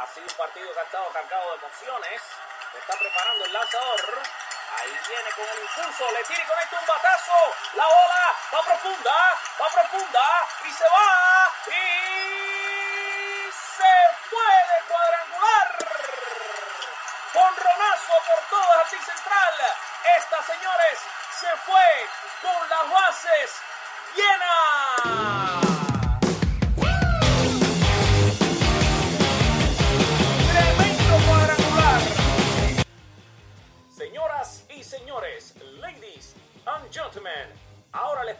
Ha sido un partido que ha estado cargado de emociones. Se está preparando el lanzador. Ahí viene con el impulso, le tira y conecta un batazo. La bola va profunda, va profunda y se va. Y se puede cuadrangular. Con Ronazo por todo jardín central. Esta, señores, se fue con las bases llenas.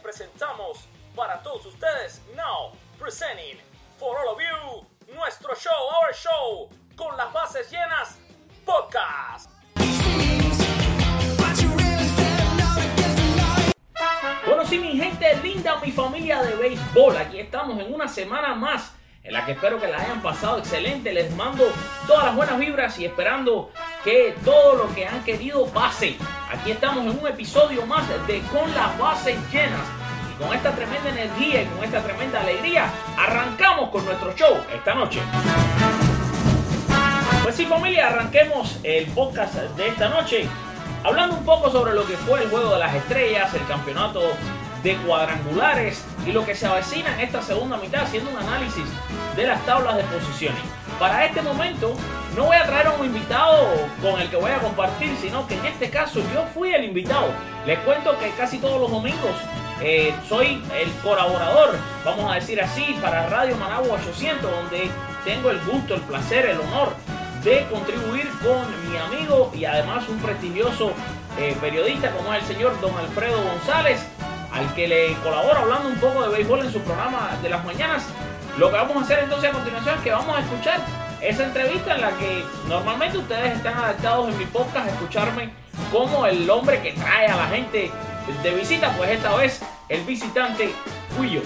Presentamos para todos ustedes, now presenting for all of you, nuestro show, our show, con las bases llenas, podcast. Bueno, sí, mi gente linda, mi familia de béisbol, aquí estamos en una semana más en la que espero que la hayan pasado excelente. Les mando todas las buenas vibras y esperando que todo lo que han querido pase. Aquí estamos en un episodio más de Con las bases llenas. Y con esta tremenda energía y con esta tremenda alegría, arrancamos con nuestro show esta noche. Pues sí, familia, arranquemos el podcast de esta noche hablando un poco sobre lo que fue el juego de las estrellas, el campeonato de cuadrangulares y lo que se avecina en esta segunda mitad, haciendo un análisis de las tablas de posiciones. Para este momento no voy a traer a un invitado con el que voy a compartir, sino que en este caso yo fui el invitado. Les cuento que casi todos los domingos eh, soy el colaborador, vamos a decir así, para Radio Managua 800, donde tengo el gusto, el placer, el honor de contribuir con mi amigo y además un prestigioso eh, periodista como es el señor Don Alfredo González, al que le colaboro hablando un poco de béisbol en su programa de las mañanas. Lo que vamos a hacer entonces a continuación es que vamos a escuchar esa entrevista en la que normalmente ustedes están adaptados en mi podcast a escucharme como el hombre que trae a la gente de visita, pues esta vez el visitante fui yo.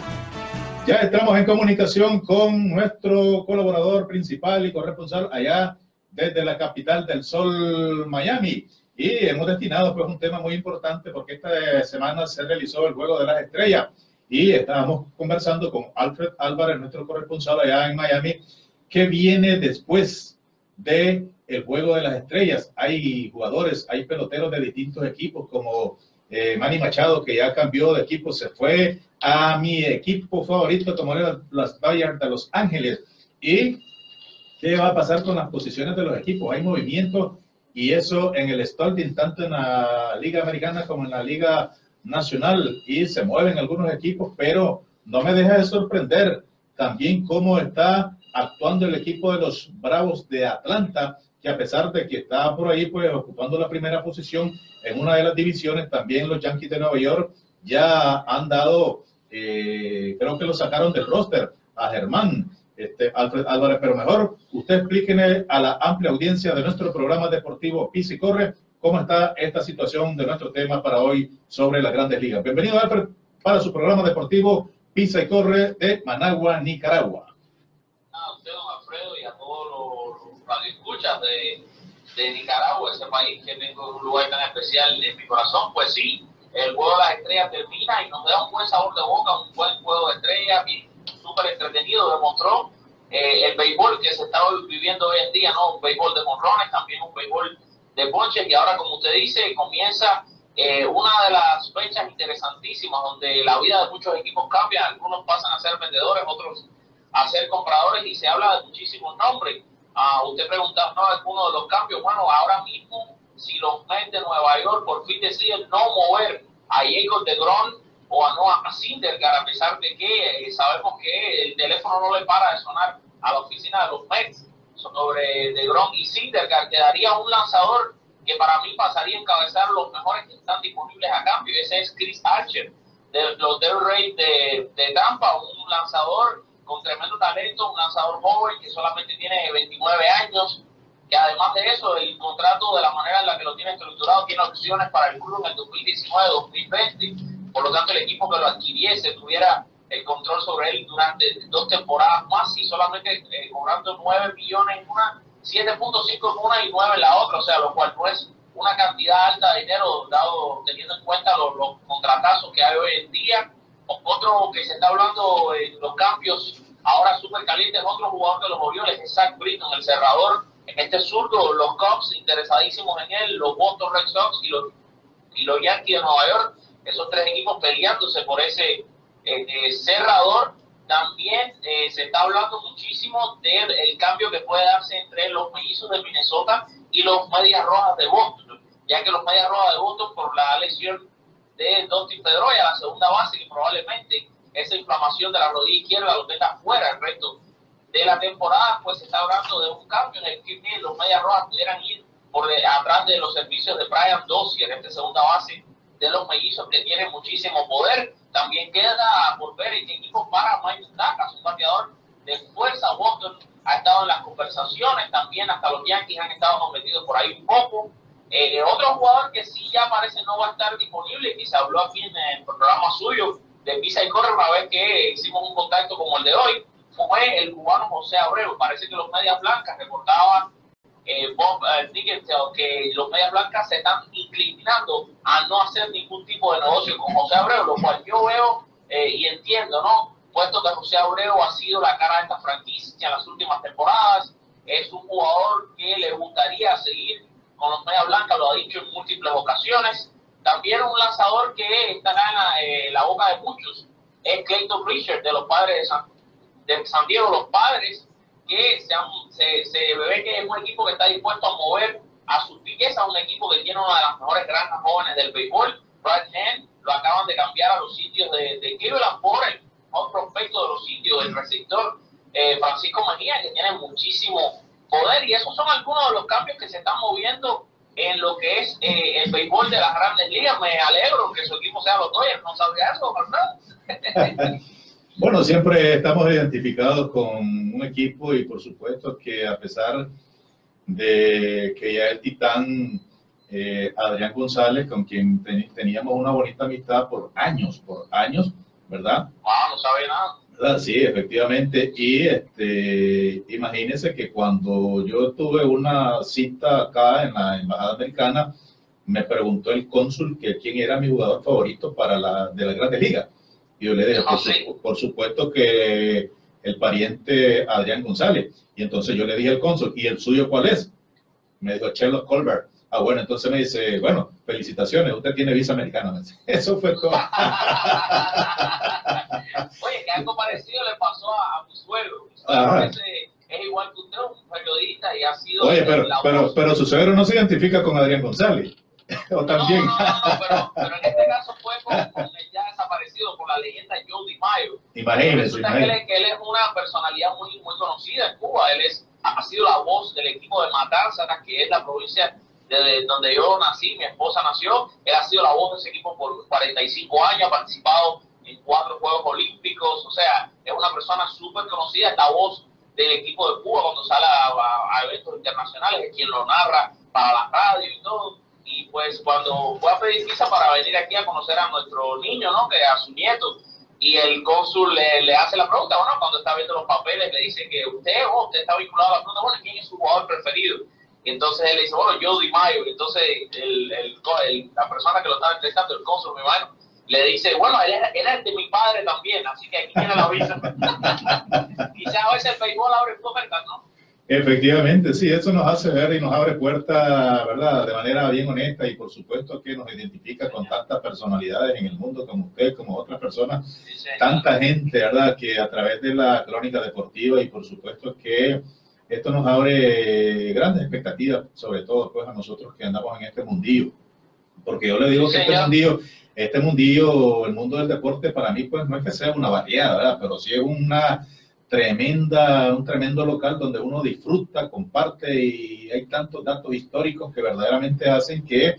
Ya estamos en comunicación con nuestro colaborador principal y corresponsal allá desde la capital del sol, Miami. Y hemos destinado pues un tema muy importante porque esta semana se realizó el Juego de las Estrellas y estábamos conversando con Alfred Álvarez, nuestro corresponsal allá en Miami, que viene después de el Juego de las Estrellas. Hay jugadores, hay peloteros de distintos equipos como eh, Manny Machado que ya cambió de equipo, se fue a mi equipo favorito como las Dodgers de Los Ángeles. ¿Y qué va a pasar con las posiciones de los equipos? Hay movimiento y eso en el starting tanto en la Liga Americana como en la Liga Nacional. Y se mueven algunos equipos, pero no me deja de sorprender también cómo está actuando el equipo de los Bravos de Atlanta, que a pesar de que está por ahí pues ocupando la primera posición en una de las divisiones, también los Yankees de Nueva York ya han dado, eh, creo que lo sacaron del roster a Germán, este, Alfred Álvarez, pero mejor usted explíqueme a la amplia audiencia de nuestro programa deportivo Pisa y Corre cómo está esta situación de nuestro tema para hoy sobre las grandes ligas. Bienvenido Alfred para su programa deportivo Pisa y Corre de Managua, Nicaragua. A usted, don Alfredo, y a todos los radioescuchas de, de Nicaragua, ese país que tengo un lugar tan especial en mi corazón, pues sí, el juego de las estrellas termina y nos da un buen sabor de boca, un buen juego de estrellas, súper entretenido, demostró eh, el béisbol que se está viviendo hoy en día, ¿no? Un béisbol de monrones, también un béisbol de ponches, y ahora, como usted dice, comienza eh, una de las fechas interesantísimas donde la vida de muchos equipos cambia, algunos pasan a ser vendedores, otros a ser compradores, y se habla de muchísimos nombres. Ah, usted preguntaba, ¿no? Algunos de los cambios, bueno, ahora mismo, si los Mets de Nueva York por fin deciden no mover a Jacob de Gron o a Noah Syndergaard, a pesar de que eh, sabemos que el teléfono no le para de sonar a la oficina de los Mets sobre DeGrom y Syndergaard, quedaría un lanzador que para mí pasaría a encabezar los mejores que están disponibles a cambio, y ese es Chris Archer, de los Devil Rays de, de Tampa, un lanzador con tremendo talento, un lanzador joven que solamente tiene 29 años, que además de eso, el contrato de la manera en la que lo tiene estructurado tiene opciones para el club en el 2019-2020 por lo tanto el equipo que lo adquiriese tuviera el control sobre él durante dos temporadas más y solamente eh, cobrando 9 millones en una, 7.5 en una y 9 en la otra, o sea, lo cual no es una cantidad alta de dinero dado teniendo en cuenta los, los contratazos que hay hoy en día. Otro que se está hablando en los cambios Ahora súper caliente es otro jugador de los Orioles, es Zach Britton, el cerrador. En este zurdo, los Cubs interesadísimos en él, los Boston Red Sox y los, y los Yankees de Nueva York, esos tres equipos peleándose por ese eh, eh, cerrador. También eh, se está hablando muchísimo del cambio que puede darse entre los mellizos de Minnesota y los Medias Rojas de Boston, ya que los Medias Rojas de Boston, por la lesión de Dustin Pedroia, la segunda base, que probablemente esa inflamación de la rodilla izquierda lo tenga fuera el resto de la temporada, pues se está hablando de un cambio en el que los Medias Rojas pudieran ir por atrás de los servicios de Brian Dozier, este segunda base de los mellizos que tiene muchísimo poder. También queda por ver en qué equipo para Mike Dacas, un bateador de fuerza. Boston ha estado en las conversaciones, también hasta los Yankees han estado metidos por ahí un poco. Eh, otro jugador que sí ya parece no va a estar disponible, que se habló aquí en el programa suyo de Pisa y Corre, una vez que hicimos un contacto como el de hoy, fue el cubano José Abreu. Parece que los Medias Blancas reportaban eh, Bob eh, que los Medias Blancas se están inclinando a no hacer ningún tipo de negocio con José Abreu, lo cual yo veo eh, y entiendo, ¿no? Puesto que José Abreu ha sido la cara de esta franquicia en las últimas temporadas, es un jugador que le gustaría seguir con los Medias Blancas, lo ha dicho en múltiples ocasiones. También un lanzador que estará en la, boca de muchos es Clayton Richard de los padres de San, de San Diego, los padres que se, se, ve que es un equipo que está dispuesto a mover a su piqueza, un equipo que tiene una de las mejores granjas jóvenes del béisbol, Brad Hand, lo acaban de cambiar a los sitios de, de Cleveland por el prospecto de los sitios del receptor eh, Francisco Mejía, que tiene muchísimo poder, y esos son algunos de los cambios que se están moviendo en lo que es eh, el béisbol de las grandes ligas. Me alegro que su equipo sea los Dodgers, no sabía eso, ¿verdad? bueno, siempre estamos identificados con un equipo y por supuesto que a pesar de que ya el titán eh, Adrián González, con quien teníamos una bonita amistad por años, por años, ¿verdad? Ah, no sabe nada. Sí, efectivamente. Y este, imagínense que cuando yo tuve una cita acá en la Embajada Americana, me preguntó el cónsul que quién era mi jugador favorito para la, de la Grandes Ligas. Y yo le dije, ah, por, supuesto que el pariente Adrián González. Y entonces yo le dije al cónsul, ¿y el suyo cuál es? Me dijo Charles Colbert. Ah, bueno, entonces me dice, bueno, felicitaciones, usted tiene visa americana. Eso fue todo. Oye, que algo parecido le pasó a, mi suegro. Mi suegro es, igual que usted, un periodista y ha sido. Oye, pero, pero, pero su suegro no se identifica con Adrián González. o también. No, no, no, pero, pero, en este caso fue con, el ya desaparecido por la leyenda Jody Mayo. Imagínese. imagínese. Que, él, es una personalidad muy, muy conocida en Cuba. Él es, ha sido la voz del equipo de Matanzas, que es la provincia de donde yo nací, mi esposa nació. Él ha sido la voz de ese equipo por 45 años, ha participado en cuatro Juegos Olímpicos, o sea, es una persona súper conocida, es la voz del equipo de Cuba cuando sale a, eventos internacionales, es quien lo narra para la radio y todo. Y pues cuando fue a pedir visa para venir aquí a conocer a nuestro niño, ¿no? Que a su nieto, y el cónsul le, hace la pregunta, bueno, cuando está viendo los papeles, le dice que usted, oh, usted está vinculado a la pregunta, bueno, ¿quién es su jugador preferido? Y entonces él le dice, bueno, yo Mayo. Y entonces el, el, la persona que lo estaba entrevistando, el cónsul, mi hermano, le dice, bueno, él es, de mi padre también, así que aquí tiene la visa. Quizás a veces el béisbol abre puertas, ¿no? Efectivamente, sí, eso nos hace ver y nos abre puertas, ¿verdad? De manera bien honesta y por supuesto que nos identifica con tantas personalidades en el mundo como usted, como otras personas, tanta gente, ¿verdad? Que a través de la crónica deportiva y por supuesto que esto nos abre grandes expectativas, sobre todo pues a nosotros que andamos en este mundillo, porque yo le digo que este mundillo este mundillo, el mundo del deporte, para mí, pues no es que sea una variedad, ¿verdad? Pero sí es una tremenda, un tremendo local donde uno disfruta, comparte y hay tantos datos históricos que verdaderamente hacen que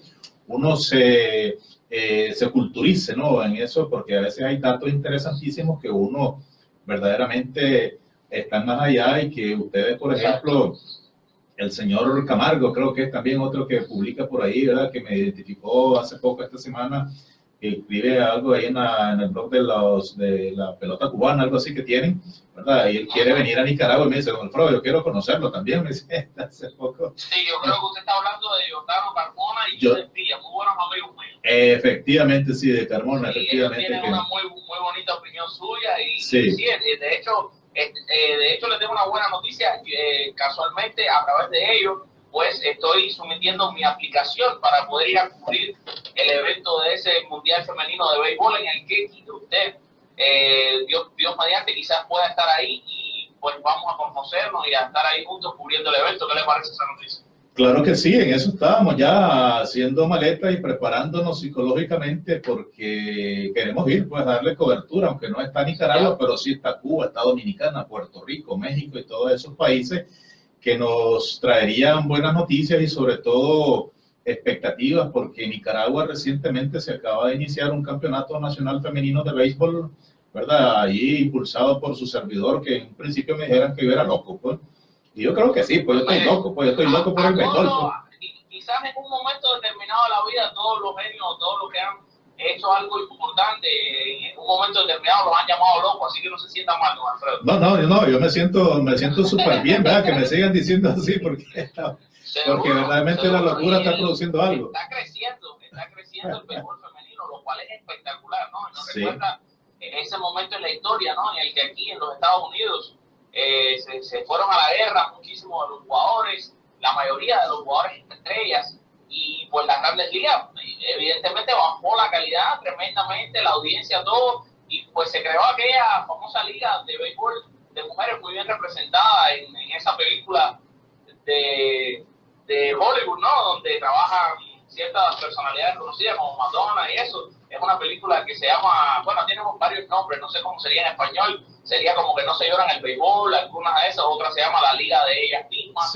uno se, eh, se culturice, ¿no? En eso, porque a veces hay datos interesantísimos que uno verdaderamente están más allá y que ustedes, por ejemplo, el señor Camargo, creo que es también otro que publica por ahí, ¿verdad? Que me identificó hace poco esta semana escribe algo ahí en, el blog de, los, de la pelota cubana, algo así que tienen, ¿verdad? Y él quiere venir a Nicaragua y me dice, don Alfredo, yo quiero conocerlo también, me dice, hace poco. Sí, yo creo que usted está hablando de Jordano Carmona y yo, Díaz, muy buenos amigos míos. Efectivamente, sí, de Carmona, sí, efectivamente. Tienen una muy, muy bonita opinión suya y, sí. de hecho, eh, de hecho, les tengo una buena noticia. Eh, casualmente, a través de ellos, pues estoy sometiendo mi aplicación para poder ir a cubrir el evento de ese Mundial Femenino de Béisbol en el que usted, eh, Dios, Dios mediante, quizás pueda estar ahí y pues vamos a conocernos y a estar ahí juntos cubriendo el evento. ¿Qué le parece esa noticia? Claro que sí, en eso estábamos ya haciendo maletas y preparándonos psicológicamente porque queremos ir, pues darle cobertura, aunque no está Nicaragua, pero sí está Cuba, está Dominicana, Puerto Rico, México y todos esos países que nos traerían buenas noticias y sobre todo expectativas, porque Nicaragua recientemente se acaba de iniciar un campeonato nacional femenino de béisbol, ¿verdad? Ahí impulsado por su servidor, que en principio me dijeran que yo era loco, pues y yo creo que sí, pues yo estoy loco, pues yo estoy loco por el béisbol. Pues. Quizás en un momento determinado de la vida, todos los genios, todos los que han hecho algo importante, en un momento determinado los han llamado locos, así que no se sientan mal, don Alfredo. No, no, no, yo me siento, me siento súper bien, ¿verdad? Que me sigan diciendo así, porque, porque verdaderamente la locura está produciendo algo. Está creciendo, está creciendo el béisbol femenino, lo cual es espectacular, ¿no? Nos recuerda ese momento en la historia, ¿no? En el que aquí en los Estados Unidos eh, se, fueron a la guerra muchísimos de los jugadores, la mayoría de los jugadores estrellas, y pues las grandes ligas, evidentemente bajó la calidad tremendamente, la audiencia, todo, y pues se creó aquella famosa liga de béisbol de mujeres muy bien representada en, esa película de, de Hollywood, ¿no? Donde trabajan ciertas personalidades conocidas como Madonna y eso. Es una película que se llama, bueno, tiene varios nombres, no sé cómo sería en español, sería como que no se lloran el béisbol, algunas de esas, otras se llama La Liga de ellas mismas,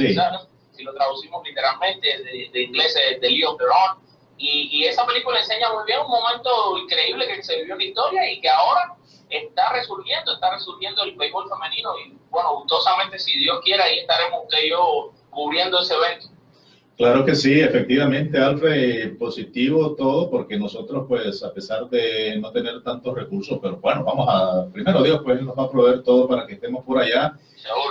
si lo traducimos literalmente de, inglés de League of Y, y, esa película enseña muy bien un momento increíble que se vivió en la historia y que ahora está resurgiendo, está resurgiendo el béisbol femenino y bueno, gustosamente si Dios quiere ahí estaremos usted yo cubriendo ese evento. Claro que sí, efectivamente, Alfred, positivo todo, porque nosotros, pues, a pesar de no tener tantos recursos, pero bueno, vamos a, primero Dios, pues, nos va a proveer todo para que estemos por allá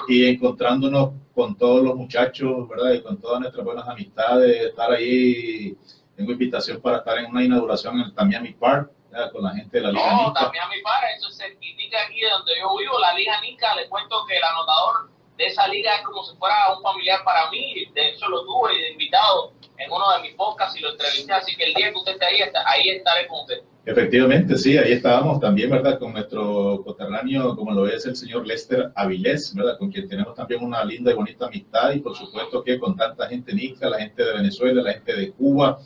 y encontrándonos con todos los muchachos, ¿verdad? Y con todas nuestras buenas amistades, estar ahí. Tengo invitación para estar en una inauguración en el Tamiami Park, con la gente de la Liga No, Tamiami Park, eso se indica aquí donde yo vivo, la Liga Nica, le cuento que el anotador de esa liga es como si fuera un familiar para mí. De hecho, lo tuve de invitado en uno de mis podcasts y lo entrevisté. Así que el día que usted esté ahí, ahí estaré con usted. Efectivamente, sí, ahí estábamos también, ¿verdad? Con nuestro coterráneo, como lo es el señor Lester Avilés, ¿verdad? Con quien tenemos también una linda y bonita amistad y por supuesto que con tanta gente nica, la gente de Venezuela, la gente de Cuba,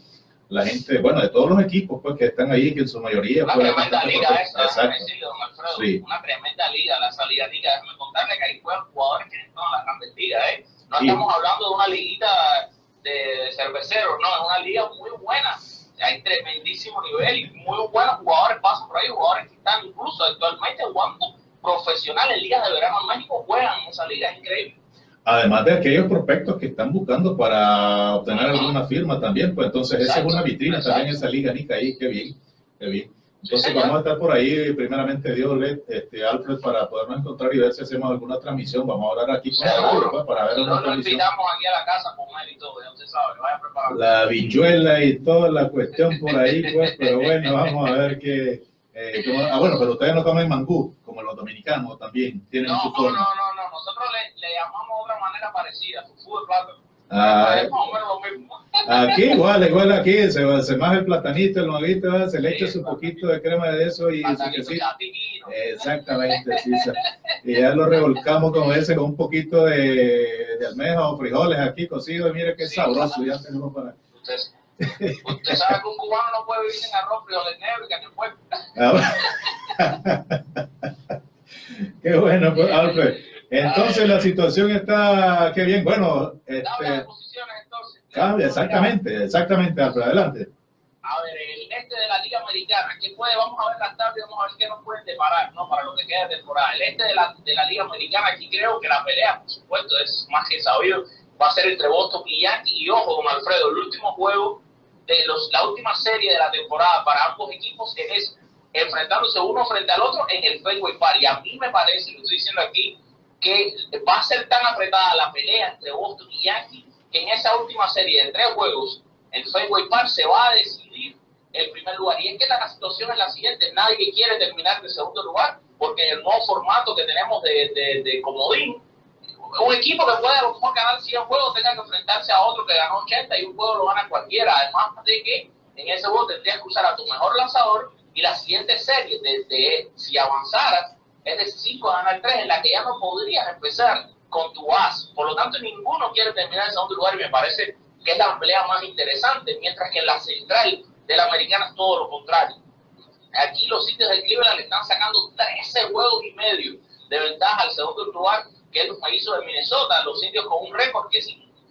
la gente, bueno, de todos los equipos pues que están ahí, que en su mayoría... Una tremenda liga esa, decirle, don Alfredo, sí. una tremenda liga, la salida liga, déjame contarle que ahí juegan jugadores que están en la grandes ligas, ¿eh? No estamos hablando de una liguita de cerveceros, no, es una liga muy buena, hay tremendísimo nivel y muy buenos jugadores pasan por ahí, jugadores que están incluso actualmente jugando profesionales ligas de verano en México, juegan en esa liga, es increíble. Además de aquellos prospectos que están buscando para obtener alguna firma también, pues entonces esa es una vitrina también esa liga, Nica, ahí, qué bien, qué bien. Entonces vamos a estar por ahí, primeramente Dios, este, Alfred, para podernos encontrar y ver si hacemos alguna transmisión. Vamos a hablar aquí con Alfred, pues, para ver una transmisión. invitamos aquí a la casa con él y todo, ya usted sabe, vaya preparado. La bichuela y toda la cuestión por ahí, pues, pero bueno, vamos a ver qué... Eh, ah, bueno, pero ustedes no comen mangú, como los dominicanos también, tienen no, su forma. No, no, no, nosotros le, le llamamos de otra manera parecida, fufu de plátano. Ah. Aquí igual, igual aquí, se, se maja el platanito, el nuevito, se le echa su poquito de crema de eso y su. Exactamente, sí, y ya lo revolcamos como ese con un poquito de, de almeja o frijoles aquí cocidos, mire qué sabroso, ya tenemos para... Usted sabe que un cubano no puede vivir sin arroz, frijoles negros y que Qué bueno, pues, Alfred. Entonces la situación está, qué bien, bueno. Este, cambia posiciones entonces. Cambia, exactamente, exactamente, Alfred, adelante. A ver, el este de la Liga Americana, ¿qué puede? Vamos a ver las tablas, vamos a ver qué nos pueden deparar, ¿no? Para lo que queda de temporada. El este de la, de la Liga Americana, aquí creo que la pelea, por supuesto, es más que sabido, va a ser entre Boston y Yankee. Y ojo, don Alfredo, el último juego de los, la última serie de la temporada para ambos equipos es enfrentándose uno frente al otro en el Fenway Park. Y a mí me parece, lo estoy diciendo aquí, que va a ser tan apretada la pelea entre Boston y Yankee que en esa última serie de tres juegos, el Fenway Park se va a decidir el primer lugar. Y es que la situación es la siguiente, nadie quiere terminar de segundo lugar porque en el nuevo formato que tenemos de, de, de comodín, un equipo que puede a lo mejor ganar 100 juegos tenga que enfrentarse a otro que ganó 80 y un juego lo gana cualquiera. Además de que en ese juego tendrías que usar a tu mejor lanzador y la siguiente serie, desde si avanzaras, es de 5 a ganar 3, en la que ya no podrías empezar con tu as. Por lo tanto, ninguno quiere terminar en segundo lugar y me parece que es la pelea más interesante, mientras que en la central de la americana es todo lo contrario. Aquí los sitios de Cleveland le están sacando 13 juegos y medio de ventaja al segundo lugar, que es los países de Minnesota, los sitios con un récord que,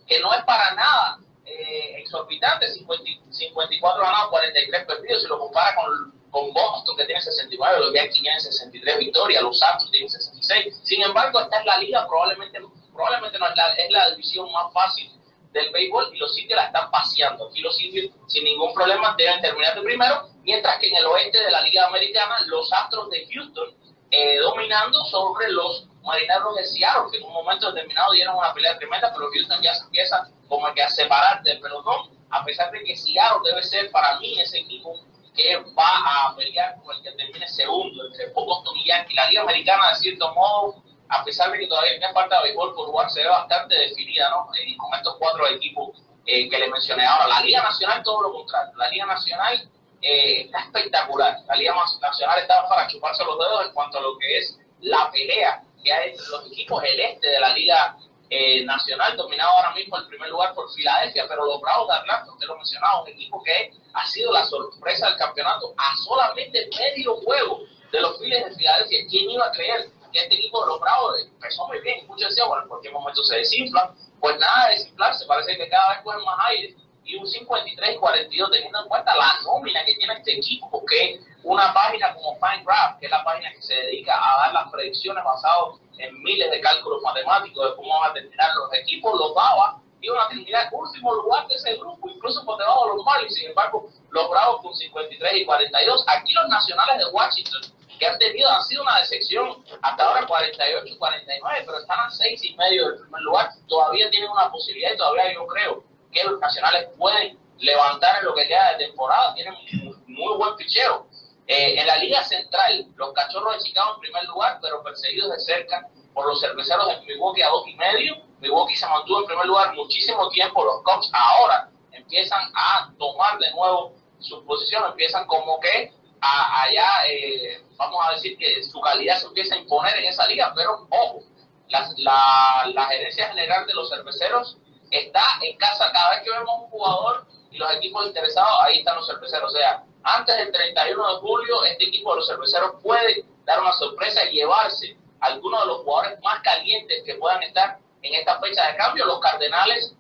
que no es para nada eh, exorbitante, 54 ganados, 43 perdidos, si lo compara con, con Boston que tiene 69, los Yankees tienen 63 victorias, los Santos tienen 66. Sin embargo, esta es la liga, probablemente, probablemente no es la, es la división más fácil del béisbol y los sitios la están paseando. Aquí los sitios sin ningún problema deben terminar de primero, mientras que en el oeste de la Liga Americana los Astros de Houston eh, dominando sobre los Marineros de Seattle, que en un momento determinado dieron una pelea tremenda, pero Houston ya se empieza como que a separar del pelotón, a pesar de que Seattle debe ser para mí ese equipo que va a pelear con el que termine segundo, entre Boston y Yankees. La Liga Americana, de cierto modo, a pesar de que todavía tiene falta de béisbol por jugar, se ve bastante definida, ¿no? Y con estos cuatro equipos eh, que le mencioné. Ahora, la Liga Nacional, todo lo contrario. La Liga Nacional eh, está espectacular. La Liga Nacional está para chuparse los dedos en cuanto a lo que es la pelea que hay entre los equipos del este de la Liga eh, Nacional, dominado ahora mismo el primer lugar por Filadelfia, pero los Bravos de Atlanta, usted lo mencionaba, un equipo que ha sido la sorpresa del campeonato a solamente medio juego de los Phillies de Filadelfia. ¿Quién iba a creer que este equipo de los Bravos empezó muy bien? Muchos decían, bueno, en cualquier momento se desinflan. Pues nada de desinflarse, parece que cada vez cogen más aire. Y un 53 y 42, teniendo en cuenta la nómina que tiene este equipo, porque una página como FineGraph, que es la página que se dedica a dar las predicciones basadas en miles de cálculos matemáticos de cómo van a terminar los equipos, los daba y una terminar en último lugar de ese grupo, incluso por debajo de los Marlins. Sin embargo, los Bravos con 53 y 42. Aquí los nacionales de Washington, que han tenido, han sido una decepción hasta ahora 48 y 49, pero están a 6 y medio del primer lugar. Todavía tienen una posibilidad y todavía yo creo que los nacionales pueden levantar en lo que queda de temporada. Tienen muy, muy buen pichero. Eh, en la Liga Central, los Cachorros de Chicago en primer lugar, pero perseguidos de cerca por los cerveceros de Milwaukee a dos y medio. Milwaukee se mantuvo en primer lugar muchísimo tiempo. Los Cubs ahora empiezan a tomar de nuevo su posición, empiezan como que a, allá, eh, vamos a decir que su calidad se empieza a imponer en esa liga, pero ojo, la, la, la gerencia general de los cerveceros está en casa cada vez que vemos un jugador y los equipos interesados, ahí están los cerveceros. O sea, antes del 31 de julio, este equipo de los cerveceros puede dar una sorpresa y llevarse a algunos de los jugadores más calientes que puedan estar en esta fecha de cambio. Los Cardenales,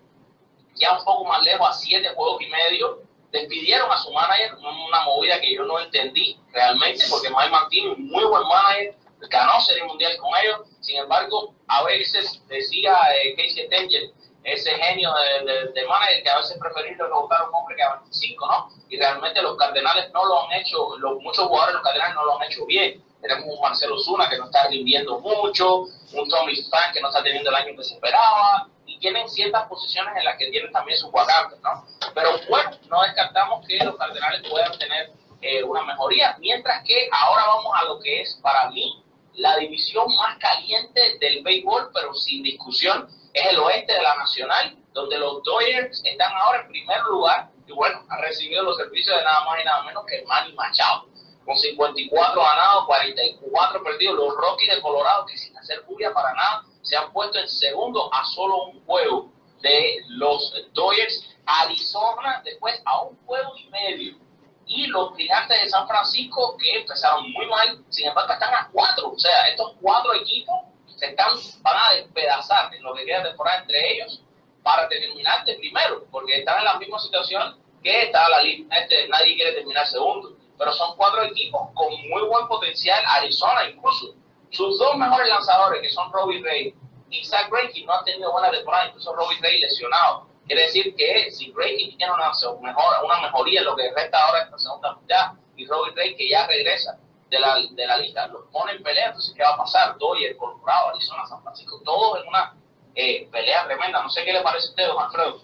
ya un poco más lejos, a siete juegos y medio, despidieron a su manager, una movida que yo no entendí realmente, porque Mike Martín, muy buen manager, ganó Serie Mundial con ellos. Sin embargo, a veces decía eh, Casey Tenger, ese genio de, de, de, manager que a veces preferible a un hombre que a 25, ¿no? Y realmente los Cardenales no lo han hecho, los, muchos jugadores de los Cardenales no lo han hecho bien. Tenemos un Marcelo Zuna que no está rindiendo mucho, un Tommy Span que no está teniendo el año que se esperaba, y tienen ciertas posiciones en las que tienen también sus vacantes, ¿no? Pero bueno, no descartamos que los Cardenales puedan tener eh, una mejoría, mientras que ahora vamos a lo que es para mí la división más caliente del béisbol, pero sin discusión, es el oeste de la Nacional, donde los Dodgers están ahora en primer lugar y bueno, han recibido los servicios de nada más y nada menos que Manny Machado, con 54 ganados, 44 perdidos. Los Rockies de Colorado, que sin hacer furia para nada, se han puesto en segundo a solo un juego de los Dodgers. Arizona, después a un juego y medio. Y los gigantes de San Francisco, que empezaron muy mal, sin embargo, están a cuatro. O sea, estos cuatro equipos se están, van a despedazar en lo que queda de temporada entre ellos para terminar de primero, porque están en la misma situación que está la lista. Este, nadie quiere terminar segundo. Pero son cuatro equipos con muy buen potencial. Arizona, incluso. Sus dos mejores lanzadores, que son Robbie Ray y Zach Greinke, no han tenido buena temporada, incluso Robbie Ray lesionado. Quiere decir que si Greinke tiene una, mejor, una mejoría en lo que resta ahora en la segunda mitad, y Robbie Ray que ya regresa de la, de la lista, los pone en pelea, entonces ¿qué va a pasar? Dodgers, Colorado, Arizona, San Francisco, todos en una eh, pelea tremenda. No sé qué le parece a usted, don Alfredo.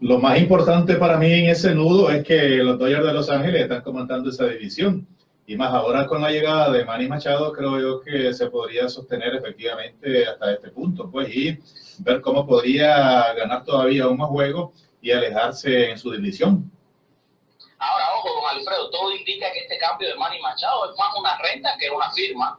Lo más importante para mí en ese nudo es que los Dodgers de Los Ángeles están comandando esa división. y más ahora con la llegada de Manny Machado, creo yo que se podría sostener efectivamente hasta este punto, pues, y ver cómo podría ganar todavía un más juego y alejarse en su división. Ahora, ojo, don Alfredo, todo indica que este cambio de Manny Machado es más una renta que una firma.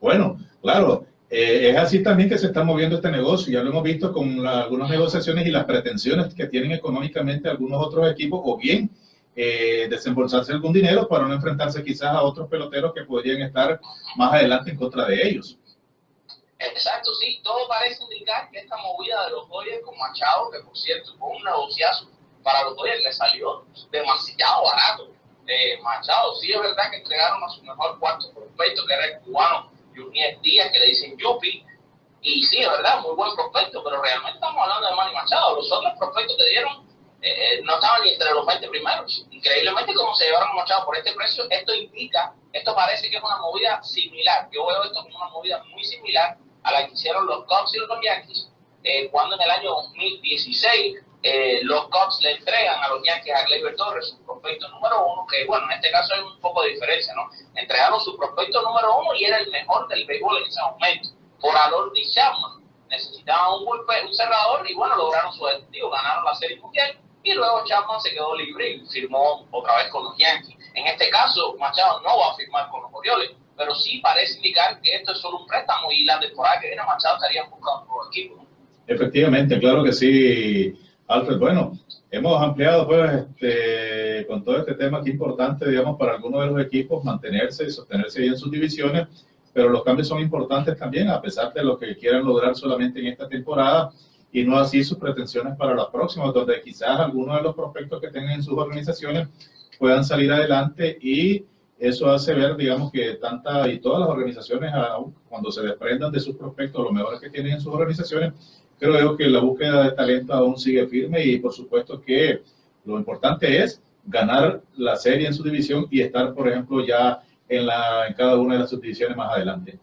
Bueno, claro, eh, es así también que se está moviendo este negocio. Ya lo hemos visto con algunas negociaciones y las pretensiones que tienen económicamente algunos otros equipos, o bien eh, desembolsarse algún dinero para no enfrentarse quizás a otros peloteros que podrían estar más adelante en contra de ellos. Exacto, sí, todo parece indicar que esta movida de los Dodgers con Machado, que por cierto fue un negociazo para los Dodgers, le salió demasiado barato. Eh, Machado, sí es verdad que entregaron a su mejor cuarto prospecto, que era el cubano Junior Díaz, que le dicen Yupi, y sí, es verdad, muy buen prospecto, pero realmente estamos hablando de Manny Machado. Los otros prospectos que dieron eh, no estaban ni entre los 20 primeros. Increíblemente, como se llevaron Machado por este precio, esto indica, esto parece que es una movida similar. Yo veo esto como una movida muy similar a la que hicieron los Cubs y los Yankees, eh, cuando en el año 2016 eh, los Cubs le entregan a los Yankees a Gleyber Torres su prospecto número uno, que bueno, en este caso hay un poco de diferencia, ¿no? Entregaron su prospecto número uno y era el mejor del béisbol en ese momento, por Alordi Chapman. Necesitaban un golpe, un cerrador y bueno, lograron su objetivo, ganaron la Serie Mundial y luego Chapman se quedó libre y firmó otra vez con los Yankees. En este caso, Machado no va a firmar con los Orioles, pero sí parece indicar que esto es solo un préstamo y la temporada que viene Machado estaría buscando un equipo. Efectivamente, claro que sí Alfred, bueno, hemos ampliado pues este, con todo este tema que es importante, digamos, para algunos de los equipos mantenerse y sostenerse bien en sus divisiones, pero los cambios son importantes también, a pesar de lo que quieran lograr solamente en esta temporada y no así sus pretensiones para las próximas, donde quizás algunos de los prospectos que tengan en sus organizaciones puedan salir adelante y eso hace ver, digamos, que tanta y todas las organizaciones, cuando se desprendan de sus prospectos, los mejores que tienen en sus organizaciones, creo que la búsqueda de talento aún sigue firme y por supuesto que lo importante es ganar la serie en su división y estar, por ejemplo, ya en, la, en cada una de las subdivisiones más adelante.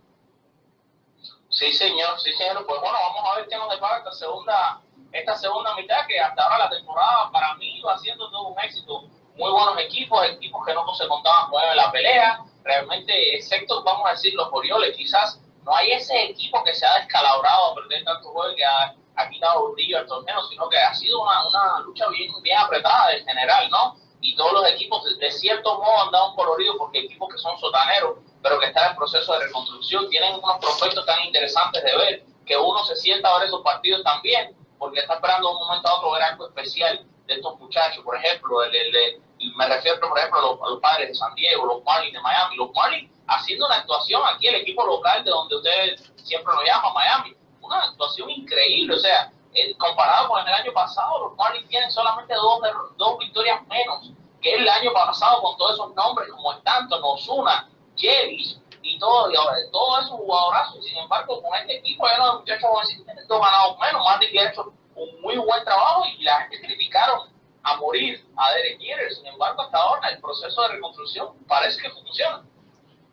Sí, señor, sí, señor. Pues bueno, vamos a ver qué nos depara esta segunda, esta segunda mitad, que hasta ahora la temporada para mí va siendo todo un éxito. Muy buenos equipos, equipos que no se contaban con en la pelea. Realmente, excepto, vamos a decir, los Orioles, quizás no hay ese equipo que se ha descalabrado a perder tantos juegos que ha, ha quitado brillo al torneo, sino que ha sido una, una lucha bien, bien apretada en general, ¿no? Y todos los equipos, de, cierto modo, han dado un colorido porque equipos que son sotaneros, pero que están en proceso de reconstrucción, tienen unos prospectos tan interesantes de ver que uno se sienta a ver esos partidos también, porque está esperando un momento a otro ver algo especial de estos muchachos. Por ejemplo, el, el, me refiero, por ejemplo, a los, a los, padres de San Diego, los Marlins de Miami. Los Marlins haciendo una actuación aquí, el equipo local de donde ustedes siempre lo llaman, Miami. Una actuación increíble, o sea, eh, comparado con el año pasado, los Marlins tienen solamente dos, dos victorias menos que el año pasado con todos esos nombres como Stanton, Osuna, Jevis y todo, y ahora, todos esos jugadorazos. Sin embargo, con este equipo ya los muchachos tienen dos ganados menos. Marlins que ha hecho un muy buen trabajo y la gente criticaron a morir a Derek Jeter. Sin embargo, hasta ahora el proceso de reconstrucción parece que funciona.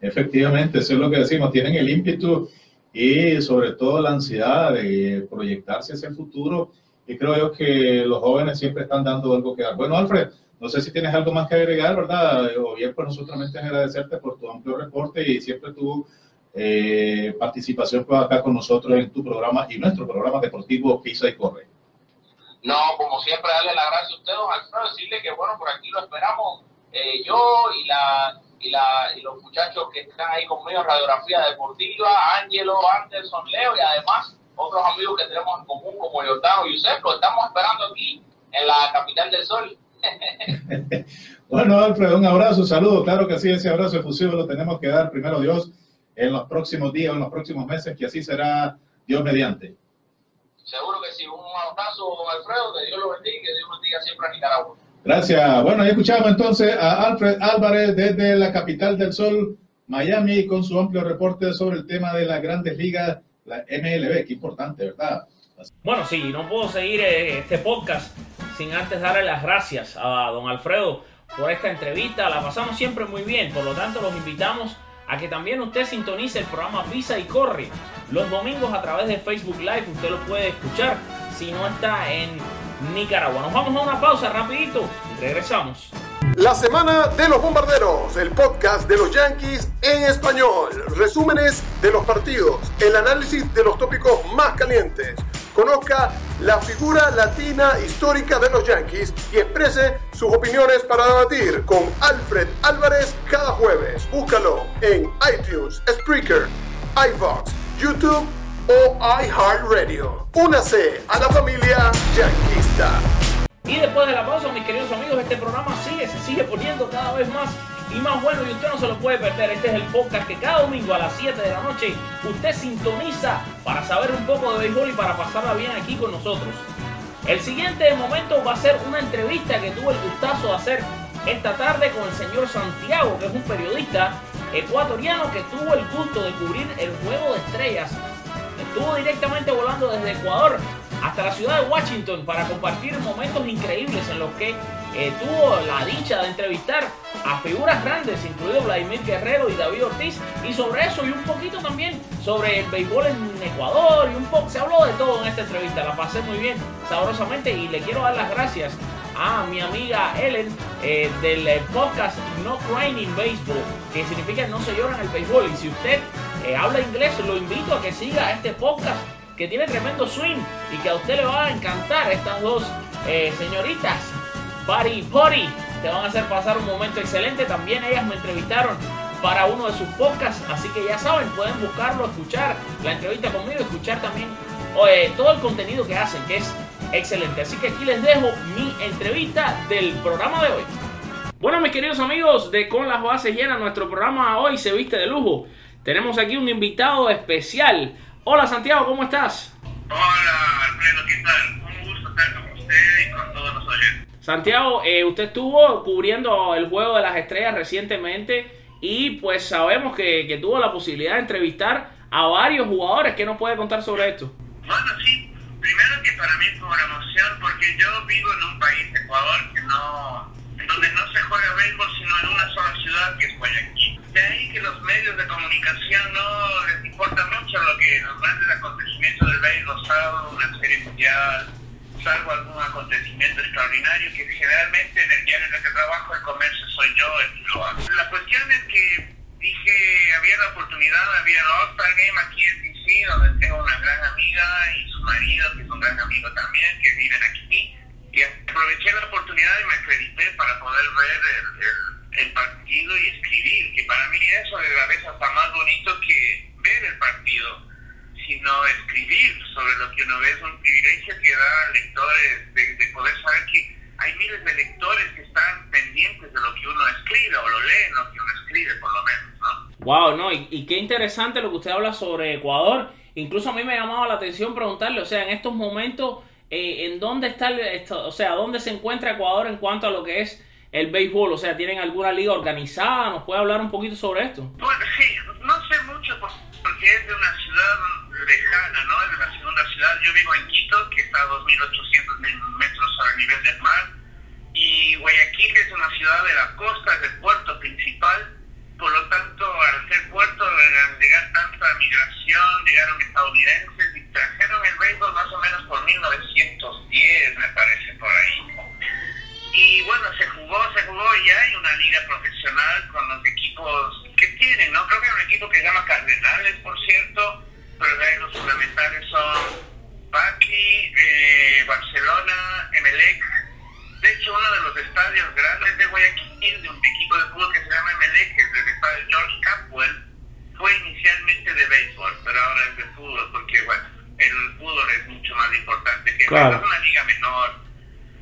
Efectivamente, eso es lo que decimos, tienen el ímpetu y sobre todo la ansiedad de proyectarse hacia el futuro. Y creo yo que los jóvenes siempre están dando algo que dar. Bueno, Alfred, no sé si tienes algo más que agregar, ¿verdad? O bien, pues nosotros agradecerte por tu amplio reporte y siempre tu eh, participación pues, acá con nosotros en tu programa y nuestro programa deportivo Pisa y Corre. No, como siempre, darle la gracia a ustedes, Alfredo, decirle que, bueno, por aquí lo esperamos eh, yo y la y, la, y los muchachos que están ahí conmigo en Radiografía Deportiva, Ángelo, Anderson, Leo y además otros amigos que tenemos en común como Jordano y Yusef, lo estamos esperando aquí en la capital del sol. bueno, Alfredo, un abrazo, saludo, claro que sí, ese abrazo efusivo lo tenemos que dar primero Dios en los próximos días, en los próximos meses, que así será Dios mediante. Seguro que sí, un abrazo, Alfredo, que Dios lo bendiga y que Dios bendiga siempre a Nicaragua. Gracias. Bueno, ya escuchamos entonces a Alfred Álvarez desde la capital del sol, Miami, con su amplio reporte sobre el tema de las grandes ligas, la MLB. Qué importante, ¿verdad? Bueno, sí, no puedo seguir eh, este podcast sin antes darle las gracias a don Alfredo por esta entrevista. La pasamos siempre muy bien, por lo tanto los invitamos a que también usted sintonice el programa Visa y Corre los domingos a través de Facebook Live. Usted lo puede escuchar si no está en Nicaragua. Nos vamos a una pausa rapidito y regresamos. La semana de los bombarderos, el podcast de los Yankees en español, resúmenes de los partidos, el análisis de los tópicos más calientes. Conozca la figura latina histórica de los Yankees y exprese sus opiniones para debatir con Alfred Álvarez cada jueves. Búscalo en iTunes, Spreaker, iVox, YouTube o iHeartRadio. Únase a la familia yanquista. Y después de la pausa, mis queridos amigos, este programa sigue, se sigue poniendo cada vez más y más bueno y usted no se lo puede perder. Este es el podcast que cada domingo a las 7 de la noche usted sintoniza para saber un poco de béisbol y para pasarla bien aquí con nosotros. El siguiente momento va a ser una entrevista que tuve el gustazo de hacer esta tarde con el señor Santiago, que es un periodista ecuatoriano que tuvo el gusto de cubrir el juego de estrellas. Estuvo directamente volando desde Ecuador hasta la ciudad de Washington para compartir momentos increíbles en los que eh, tuvo la dicha de entrevistar a figuras grandes, incluido Vladimir Guerrero y David Ortiz, y sobre eso y un poquito también sobre el béisbol en Ecuador y un poco, se habló de todo en esta entrevista, la pasé muy bien, sabrosamente, y le quiero dar las gracias a mi amiga Ellen eh, del podcast No Crying in Baseball, que significa no se llora en el béisbol, y si usted habla inglés, lo invito a que siga este podcast que tiene tremendo swing y que a usted le va a encantar estas dos señoritas, Buddy Potty, te van a hacer pasar un momento excelente. También ellas me entrevistaron para uno de sus podcasts, así que ya saben, pueden buscarlo, escuchar la entrevista conmigo, escuchar también todo el contenido que hacen, que es excelente. Así que aquí les dejo mi entrevista del programa de hoy. Bueno, mis queridos amigos de Con las Bases Llenas, nuestro programa hoy se viste de lujo. Tenemos aquí un invitado especial. Hola Santiago, ¿cómo estás? Hola Alfredo, ¿qué tal? Un gusto estar con usted y con todos los oyentes. Santiago, eh, usted estuvo cubriendo el Juego de las Estrellas recientemente y pues sabemos que, que, tuvo la posibilidad de entrevistar a varios jugadores. ¿Qué nos puede contar sobre esto? Bueno, sí. Primero que para mí fue una emoción porque yo vivo en un país, Ecuador, que no, donde no se juega béisbol sino en una sola ciudad que es Guayaquil. De ahí que los medios de comunicación no les importa mucho lo que los grandes acontecimientos del béisbol, salvo una serie mundial, salvo algún acontecimiento extraordinario que generalmente en el diario en el que trabajo, el comercio, soy yo el que lo hago. La cuestión es que dije, había la oportunidad, había el All-Star Game aquí en DC, donde tengo una gran amiga y su marido, que es un gran amigo también, que viven aquí, aproveché la oportunidad y me acredité para poder ver el, el, el partido y escribir, que para mí eso es a veces hasta más bonito que ver el partido sino escribir sobre lo que uno ve es un privilegio que da lectores de, de, poder saber que hay miles de lectores que están pendientes de lo que uno escribe o lo leen lo que uno escribe por lo menos, ¿no? Wow, no, y, y qué interesante lo que usted habla sobre Ecuador. Incluso a mí me llamaba la atención preguntarle, o sea, en estos momentos, eh, ¿en dónde está, el, esto, o sea, dónde se encuentra Ecuador en cuanto a lo que es el béisbol? O sea, ¿tienen alguna liga organizada? ¿Nos puede hablar un poquito sobre esto? Bueno, sí, no sé mucho porque es de una ciudad lejana, ¿no? Es de la segunda ciudad. Yo vivo en Quito, que está a 2.800 metros sobre el nivel del mar. Y Guayaquil es una ciudad de la costa, es el puerto principal. Por lo tanto, al ser puerto, llegar tanta migración, llegaron estadounidenses y trajeron el béisbol más o menos por 1910, me parece, por ahí. Y bueno, se jugó, se jugó y hay una liga profesional con los equipos que tienen, ¿no? Creo que hay un equipo que se llama Cardenales, por cierto, pero ahí los fundamentales son Paqui, eh, Barcelona, Emelec. De hecho, uno de los estadios grandes de Guayaquil, de un equipo de fútbol que se llama Emelec, es el estadio George Campbell, fue inicialmente de béisbol, pero ahora es de fútbol, porque bueno, el fútbol es mucho más importante que Claro. es una liga menor.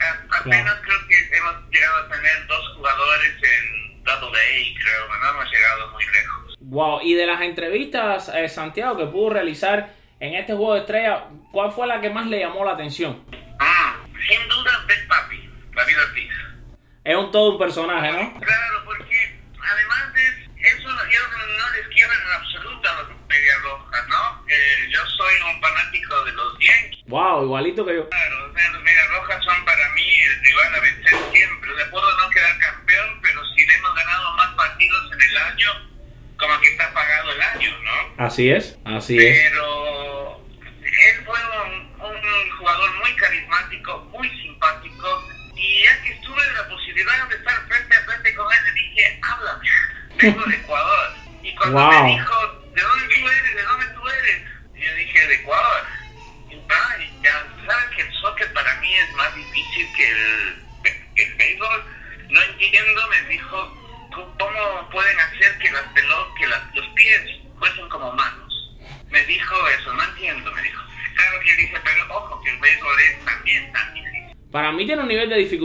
A- Apenas creo que hemos llegado a tener dos jugadores en Double A, creo, no hemos llegado muy lejos. Wow, y de las entrevistas, eh, Santiago, que pudo realizar en este juego de estrella, ¿cuál fue la que más le llamó la atención? Ah, sin duda, Big Papi, David Ortiz. Es un todo un personaje, ¿no? Claro, porque además de eso, yo no les quiero en absoluto a los Medias Rojas, ¿no? Eh, yo soy un fanático de los Yankees. Wow, igualito que yo. Claro, o sea, los Medias Rojas son para mí el rival a vencer siempre. O sea, puedo no quedar campeón, pero si le hemos ganado más partidos en el año, como que está pagado el año, ¿no? Así es, así es. Pero él fue un, un jugador muy carismático, muy simpático. Y ya que estuve en la posibilidad de estar frente vengo de Ecuador. Y cuando Wow. me dijo,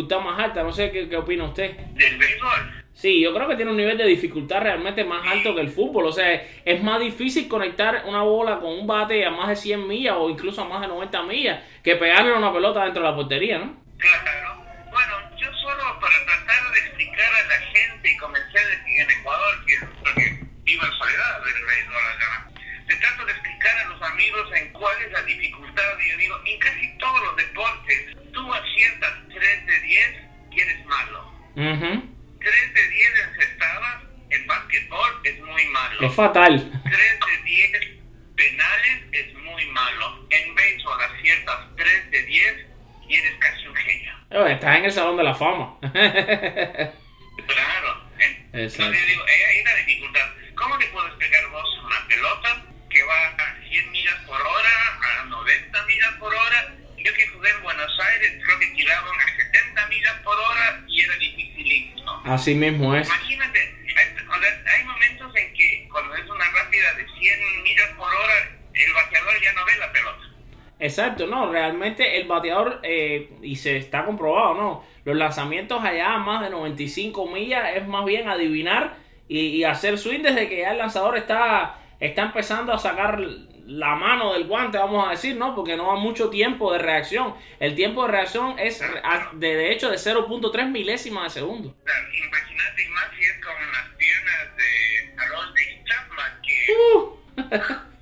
dificultad más alta, no sé qué, qué opina usted. Del béisbol, Sí, yo creo que tiene un nivel de dificultad realmente más alto que el fútbol. O sea, es más difícil conectar una bola con un bate a más de 100 millas o incluso a más de 90 millas que pegarle una pelota dentro de la portería, ¿no? Fatal. 3 de 10 penales es muy malo. En béisbol aciertas 3 de 10 y eres casi un genio. Eh, Estás en el Salón de la Fama. Claro. Exacto. Entonces yo digo, eh, hay una dificultad. ¿Cómo te puedes pegar vos una pelota que va a 100 millas por hora, a 90 millas por hora? Yo que jugué en Buenos Aires, creo que tiraban a 70 millas por hora y era dificilísimo. Así mismo es. Imagínate, hay, o sea, hay momentos en que cuando es una rápida de 100 millas por hora, el bateador ya no ve la pelota. Exacto, no, realmente el bateador, eh, y se está comprobado, ¿no? Los lanzamientos allá a más de 95 millas es más bien adivinar y, y hacer swing desde que ya el lanzador está, está empezando a sacar la mano del guante, vamos a decir, ¿no? Porque no hay mucho tiempo de reacción. El tiempo de reacción es de, de hecho de 0.3 milésimas de segundo. Imagínate más si es como las piernas de Harold de Chapman que... Uh,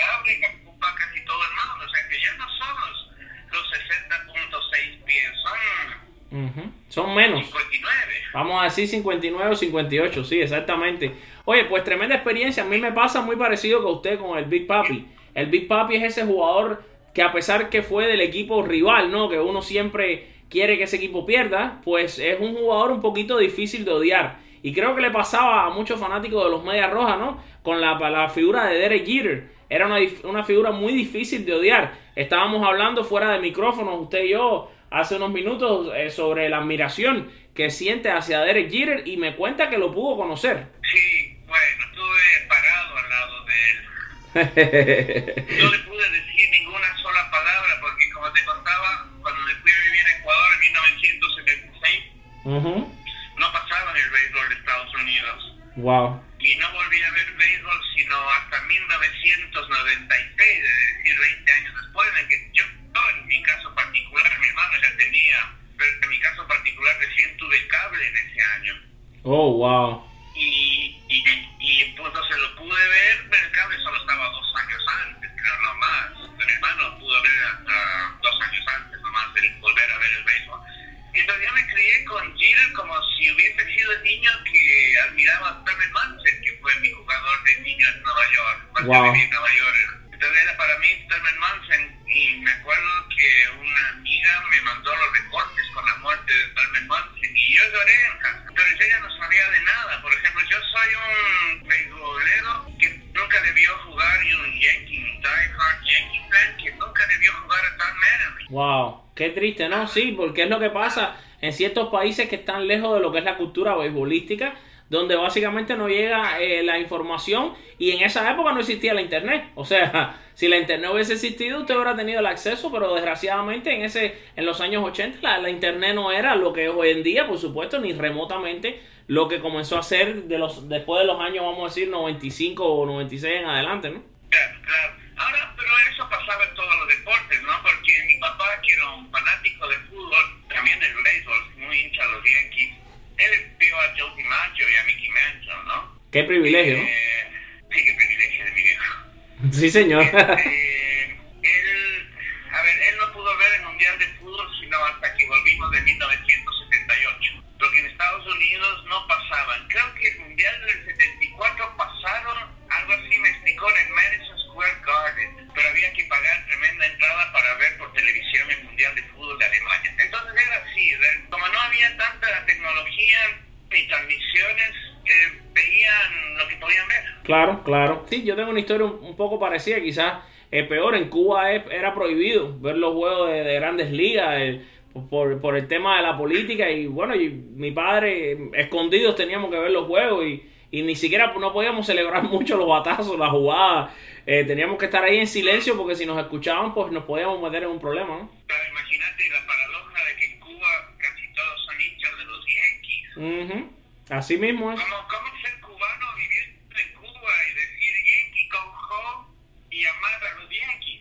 que abre que ocupa casi todo el mound o sea que ya no son los, los 60.6 pies son ujú, Son menos. 59 Vamos a decir 59 o 58, sí, exactamente. Oye, pues tremenda experiencia. A mí me pasa muy parecido que usted con el Big Papi. El Big Papi es ese jugador que a pesar que fue del equipo rival, ¿no? Que uno siempre quiere que ese equipo pierda, pues es un jugador un poquito difícil de odiar. Y creo que le pasaba a muchos fanáticos de los Medias Rojas, ¿no? Con la, la figura de Derek Jeter. Era una, una figura muy difícil de odiar. Estábamos hablando fuera de micrófono, usted y yo, hace unos minutos, eh, sobre la admiración que siente hacia Derek Jeter y me cuenta que lo pudo conocer. sí bueno estuve parado al lado de él no le pude decir ninguna sola palabra porque como te contaba cuando me fui a vivir a Ecuador en 1976 Ujú. no pasaba en el béisbol de Estados Unidos Wow. y no volví a ver béisbol sino hasta 1996, es decir, 20 años después, en que yo, en mi caso particular, mi hermano ya tenía, pero en mi caso particular recién tuve cable en ese año. Oh, wow. Y, y, y pues no se lo pude ver, pero el cable solo estaba dos años antes, creo, no más. Mi hermano pudo ver hasta dos años antes nomás el volver a ver el béisbol. Y yo me crié con Jeter como si hubiese sido el niño que admiraba a Thurman Munson, que fue mi jugador de niño en Nueva York, cuando Wow. en Nueva York. Entonces era para mí Thurman Munson y me acuerdo que una amiga me mandó los recortes con la muerte de Thurman Munson y yo lloré en casa. Pero ella no sabía de nada. Por ejemplo, yo soy un beisbolero que nunca debió jugar y un Yankee, un diehard Yankee fan que nunca debió jugar a Tom Manning. Wow. Qué triste, ¿no? Sí, porque es lo que pasa en ciertos países que están lejos de lo que es la cultura beisbolística, donde básicamente no llega eh, la información y en esa época no existía la internet. O sea, si la internet hubiese existido, usted hubiera tenido el acceso, pero desgraciadamente en ese en los años 80 la, la internet no era lo que es hoy en día, por supuesto, ni remotamente lo que comenzó a ser de los después de los años, vamos a decir, 95 o 96 en adelante, ¿no? Claro, claro. Ahora, pero eso pasaba en todos los deportes, ¿no? Porque mi papá, que era un fanático de fútbol, también del béisbol, muy hincha de los Yankees, él vio a Joe DiMaggio y a Mickey Mantle, ¿no? Qué privilegio. Eh, sí, qué privilegio de mi viejo. Sí, señor. Este, él, a ver, él no pudo ver el Mundial de Fútbol sino hasta que volvimos de 1978. Porque en Estados Unidos no pasaban. Creo que el Mundial del 74 pasaron, algo así me explicó, en Madison pero había que pagar tremenda entrada para ver por televisión el Mundial de Fútbol de Alemania. Entonces era así, como no había tanta tecnología ni transmisiones, eh, veían lo que podían ver. Claro, claro. Sí, yo tengo una historia un poco parecida, quizás eh, peor. En Cuba era prohibido ver los juegos de, grandes ligas. Eh, el, por, por el tema de la política y bueno, y mi padre, eh, escondidos teníamos que ver los juegos y, y ni siquiera no podíamos celebrar mucho los batazos, las jugadas. Eh, teníamos que estar ahí en silencio porque si nos escuchaban, pues nos podíamos meter en un problema, ¿no? imagínate la paradoja de que en Cuba casi todos son hinchas de los Yankees. Así mismo es. ¿Cómo, ser cubano viviendo en Cuba y decir Yankee con y amar a los Yankees?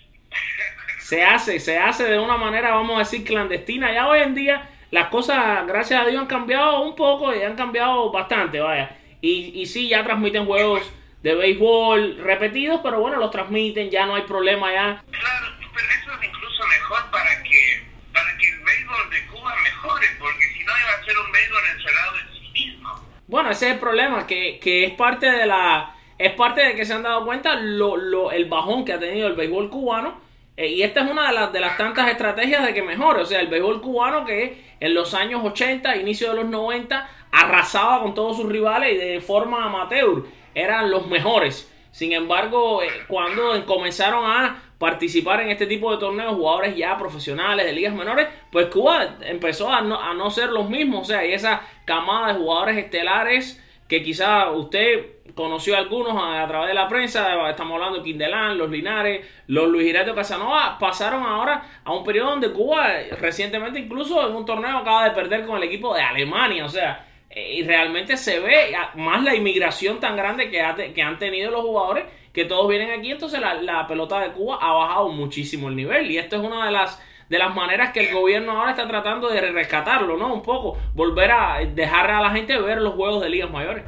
se hace, se hace de una manera, vamos a decir, clandestina. Ya hoy en día las cosas, gracias a Dios, han cambiado un poco y han cambiado bastante, vaya. Y, y sí, ya transmiten juegos de béisbol repetidos, pero bueno, los transmiten, ya no hay problema ya. Claro, pero eso es incluso mejor para que, para que el béisbol de Cuba mejore, porque si no iba a ser un béisbol encerrado en sí mismo. Bueno, ese es el problema, que, que es parte de la... Es parte de que se han dado cuenta lo, lo, el bajón que ha tenido el béisbol cubano. Eh, y esta es una de las, de las tantas estrategias de que mejore. O sea, el béisbol cubano que en los años 80, inicio de los 90, arrasaba con todos sus rivales y de forma amateur eran los mejores. Sin embargo, eh, cuando comenzaron a participar en este tipo de torneos jugadores ya profesionales de ligas menores, pues Cuba empezó a no, a no ser los mismos. O sea, y esa camada de jugadores estelares que quizá usted conoció algunos a, través de la prensa, estamos hablando de Quindelán, los Linares, los Luis Hirato Casanova, pasaron ahora a un periodo donde Cuba recientemente incluso en un torneo acaba de perder con el equipo de Alemania, o sea, eh, y realmente se ve más la inmigración tan grande que, que han tenido los jugadores que todos vienen aquí, entonces la, pelota de Cuba ha bajado muchísimo el nivel y esto es una de las de las maneras que el gobierno ahora está tratando de rescatarlo, ¿no? Un poco, volver a dejar a la gente ver los juegos de ligas mayores.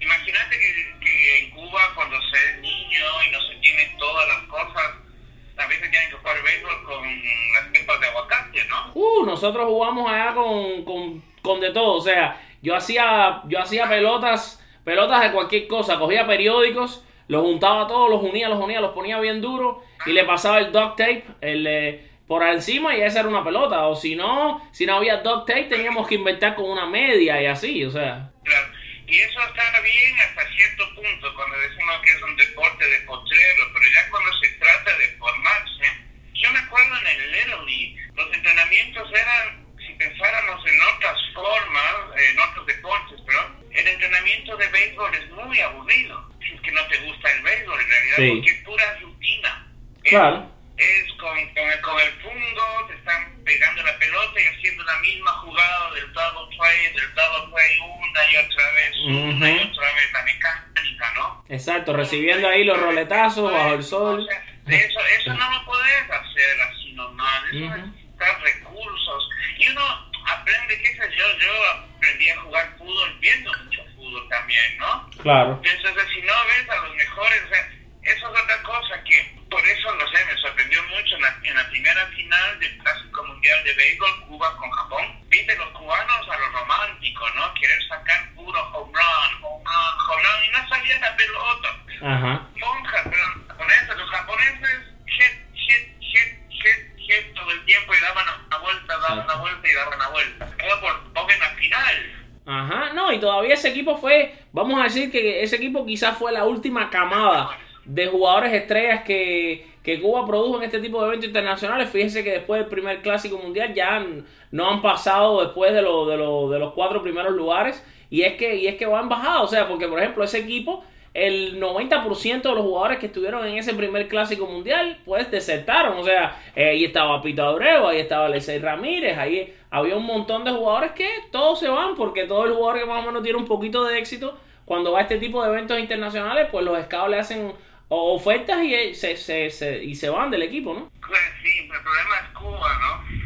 Imagínate que, en Cuba cuando se es niño y no se tienen todas las cosas, a veces tienen que jugar béisbol con las pepas de aguacate, ¿no? Uh, nosotros jugamos allá con, con, con de todo, o sea, yo hacía, yo hacía pelotas, pelotas de cualquier cosa, cogía periódicos, los juntaba todos, los unía, los unía, los ponía bien duro y le pasaba el duct tape el, por encima y esa era una pelota. O si no, si no había duct tape teníamos que inventar con una media y así, o sea. Claro. Y eso está bien hasta cierto punto, cuando decimos que es un deporte de potrero, pero ya cuando se trata de formarse, yo me acuerdo en el Little League, los entrenamientos eran pensáramos en otras formas, en otros deportes, pero el entrenamiento de béisbol es muy aburrido. Si es que no te gusta el béisbol, en realidad, porque es pura rutina. Claro. Es, con, con, el, fungo, te están pegando la pelota y haciendo la misma jugada del double play, del double play una y otra vez, una y otra vez, la mecánica, ¿no? Exacto, recibiendo ahí los roletazos bajo el sol. eso, eso no lo puedes hacer así normal, eso necesitas recursos y uno aprende, qué sé yo, yo aprendí a jugar fútbol viendo mucho fútbol también, ¿no? Claro. Entonces, si no ves a los mejores, o sea, eso es otra cosa que, por eso, no sé, me sorprendió mucho en la, en la primera final del Clásico Mundial de Béisbol, Cuba con Japón. Viste los cubanos a lo romántico, ¿no? Querer sacar puro home run, home run, home run, y no salía la pelota. Ajá. Monja, pero eso, los japoneses, hit, hit, hit, hit, hit todo el tiempo y daban una vuelta, daban una vuelta y daban una vuelta. Quedó por poco en la final. Ajá, no, y todavía ese equipo fue, vamos a decir que ese equipo quizás fue la última camada de jugadores estrellas que, que Cuba produjo en este tipo de eventos internacionales. Fíjense que después del primer clásico mundial ya no han pasado después de, lo, de, lo, de los cuatro primeros lugares. Y es que, y es que van bajado. O sea, porque por ejemplo ese equipo el 90% de los jugadores que estuvieron en ese primer clásico mundial, pues desertaron. O sea, eh, ahí estaba Pito Abreu, ahí estaba Lecey Ramírez, ahí había un montón de jugadores que todos se van, porque todo el jugador que más o menos tiene un poquito de éxito, cuando va a este tipo de eventos internacionales, pues los scouts le hacen ofertas y se, se, se, y se van del equipo, ¿no? Pues sí, el problema es Cuba, ¿no?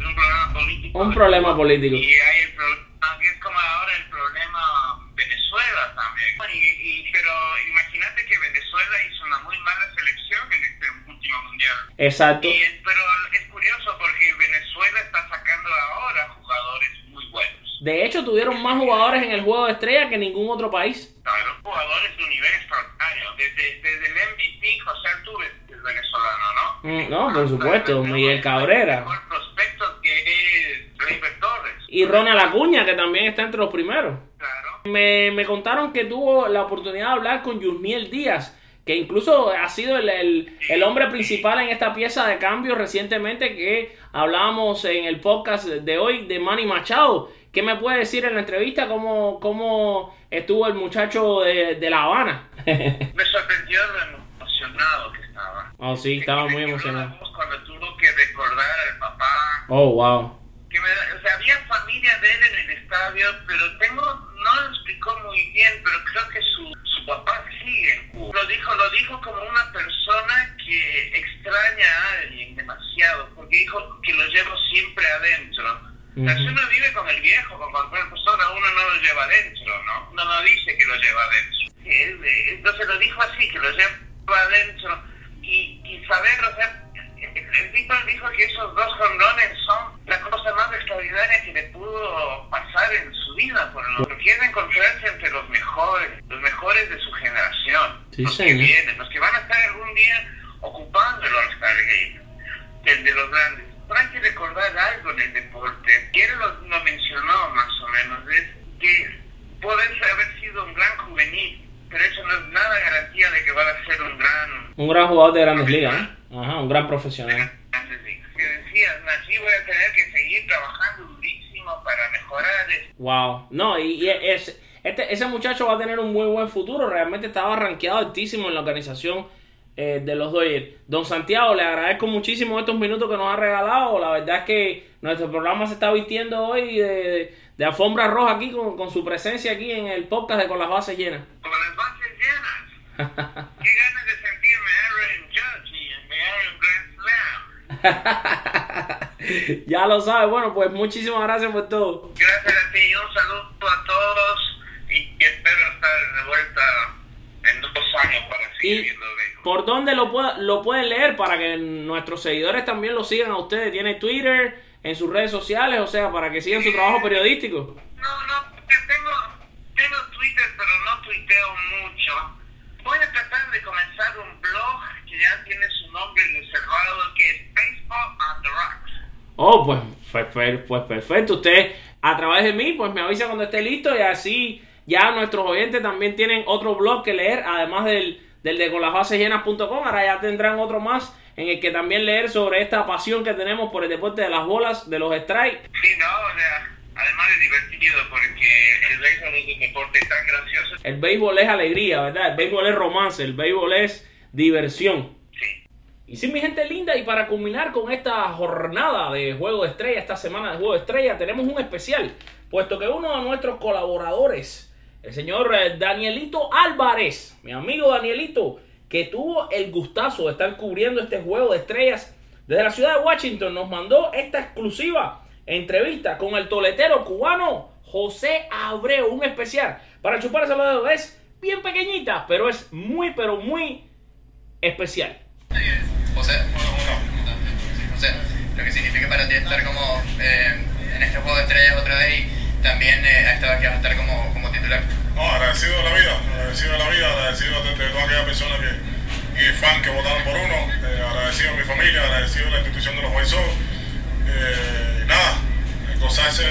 Es un problema político. Un problema político. Y hay el problema, es como ahora el problema Venezuela también. Y, pero imagínate que Venezuela hizo una muy mala selección en este último mundial. Exacto. pero es curioso porque Venezuela está sacando ahora jugadores muy buenos. De hecho, tuvieron más jugadores en el juego de estrella que ningún otro país. Claro, jugadores de un nivel extraordinario. Desde, desde el MVP, José Altuve es venezolano, ¿no? Mm, no, por supuesto, Miguel Cabrera. El prospecto que es Torres. Y Ronald Acuña, que también está entre los primeros. Claro Me, me contaron que tuvo la oportunidad de hablar con Yusmiel Díaz, que incluso ha sido el, el, el, hombre principal en esta pieza de cambio recientemente que hablábamos en el podcast de hoy de Manny Machado. ¿Qué me puede decir en la entrevista cómo, cómo estuvo el muchacho de, de La Habana? me sorprendió lo emocionado que estaba. Oh, sí, estaba muy emocionado. Cuando tuvo que recordar al papá. Oh, wow. Que me, o sea, había familia de él en el estadio, pero tengo, no lo explicó muy bien, pero creo que su, su papá sigue en Cuba. Lo dijo, lo dijo como una persona que extraña a alguien demasiado, porque dijo que lo llevo siempre adentro. Uh -huh. O sea, si uno vive con el viejo, con cualquier persona, uno no lo lleva adentro, ¿no? Uno no dice que lo lleva adentro. Él, entonces lo dijo así, que lo lleva adentro. Y, y saber, o sea, el tipo dijo que esos dos jonrones son la cosa más extraordinaria que le pudo pasar en su vida, por lo que quiere encontrarse entre los mejores, los mejores de su generación, sí, los sí, que vienen, los que van a estar algún día ocupando el All-Star Game, el de los grandes. Pero hay que recordar algo en el deporte, que él lo, lo mencionó más o menos, es que puedes haber sido un gran juvenil, pero eso no es nada garantía de que van a ser un gran... Jugador de grandes ligas. Ajá, un gran profesional. Que decías, así voy a tener que seguir trabajando durísimo para mejorar. Wow, no, y, y es, este, ese muchacho va a tener un muy buen futuro. Realmente estaba rankeado altísimo en la organización eh, de los Dodgers. Don Santiago, le agradezco muchísimo estos minutos que nos ha regalado. La verdad es que nuestro programa se está vistiendo hoy de, de, de alfombra roja aquí con, con, su presencia aquí en el podcast de Con las Bases Llenas. Con las bases llenas. Qué ganas de sentirme Aaron Judge y me Aaron Grand Slam. ya lo sabe. Bueno, pues muchísimas gracias por todo. Gracias a ti y un saludo a todos y espero estar de vuelta en dos años para seguir viendo ¿Por dónde lo, pueda, lo pueden leer para que nuestros seguidores también lo sigan a ustedes? ¿Tiene Twitter, en sus redes sociales? O sea, para que sigan su trabajo periodístico. No, no, tengo, tengo Twitter, pero no tuiteo mucho. Voy a tratar de comenzar un blog que ya tiene su nombre reservado, que es Baseball on the Rocks. Oh, pues, pues, pues perfecto. Usted, a través de mí, pues me avisa cuando esté listo y así ya nuestros oyentes también tienen otro blog que leer, además del, del de conlasbasesllenas.com. Ahora ya tendrán otro más en el que también leer sobre esta pasión que tenemos por el deporte de las bolas, de los strikes. Sí, no, o sea, además de divertido, porque el béisbol es un deporte tan gracioso. El béisbol es alegría, ¿verdad? El béisbol es romance, el béisbol es diversión. Sí. Y sí, mi gente linda, y para culminar con esta jornada de Juego de Estrella, esta semana de Juego de Estrella, tenemos un especial, puesto que uno de nuestros colaboradores, el señor eh, Danielito Álvarez, mi amigo Danielito, que tuvo el gustazo de estar cubriendo este juego de estrellas desde la ciudad de Washington, nos mandó esta exclusiva entrevista con el toletero cubano José Abreu, un especial para chupar ese dedo. Es bien pequeñita, pero es muy, pero muy especial. José, José, lo que significa para ti estar como eh, en este juego de estrellas otra vez y también eh, esta vez que vas a estar como, como titular. No, agradecido de la vida, agradecido de la vida, agradecido de, todas aquellas personas que, y fans que votaron por uno, eh, agradecido a mi familia, agradecido a la institución de los White. Eh, nada, gozarse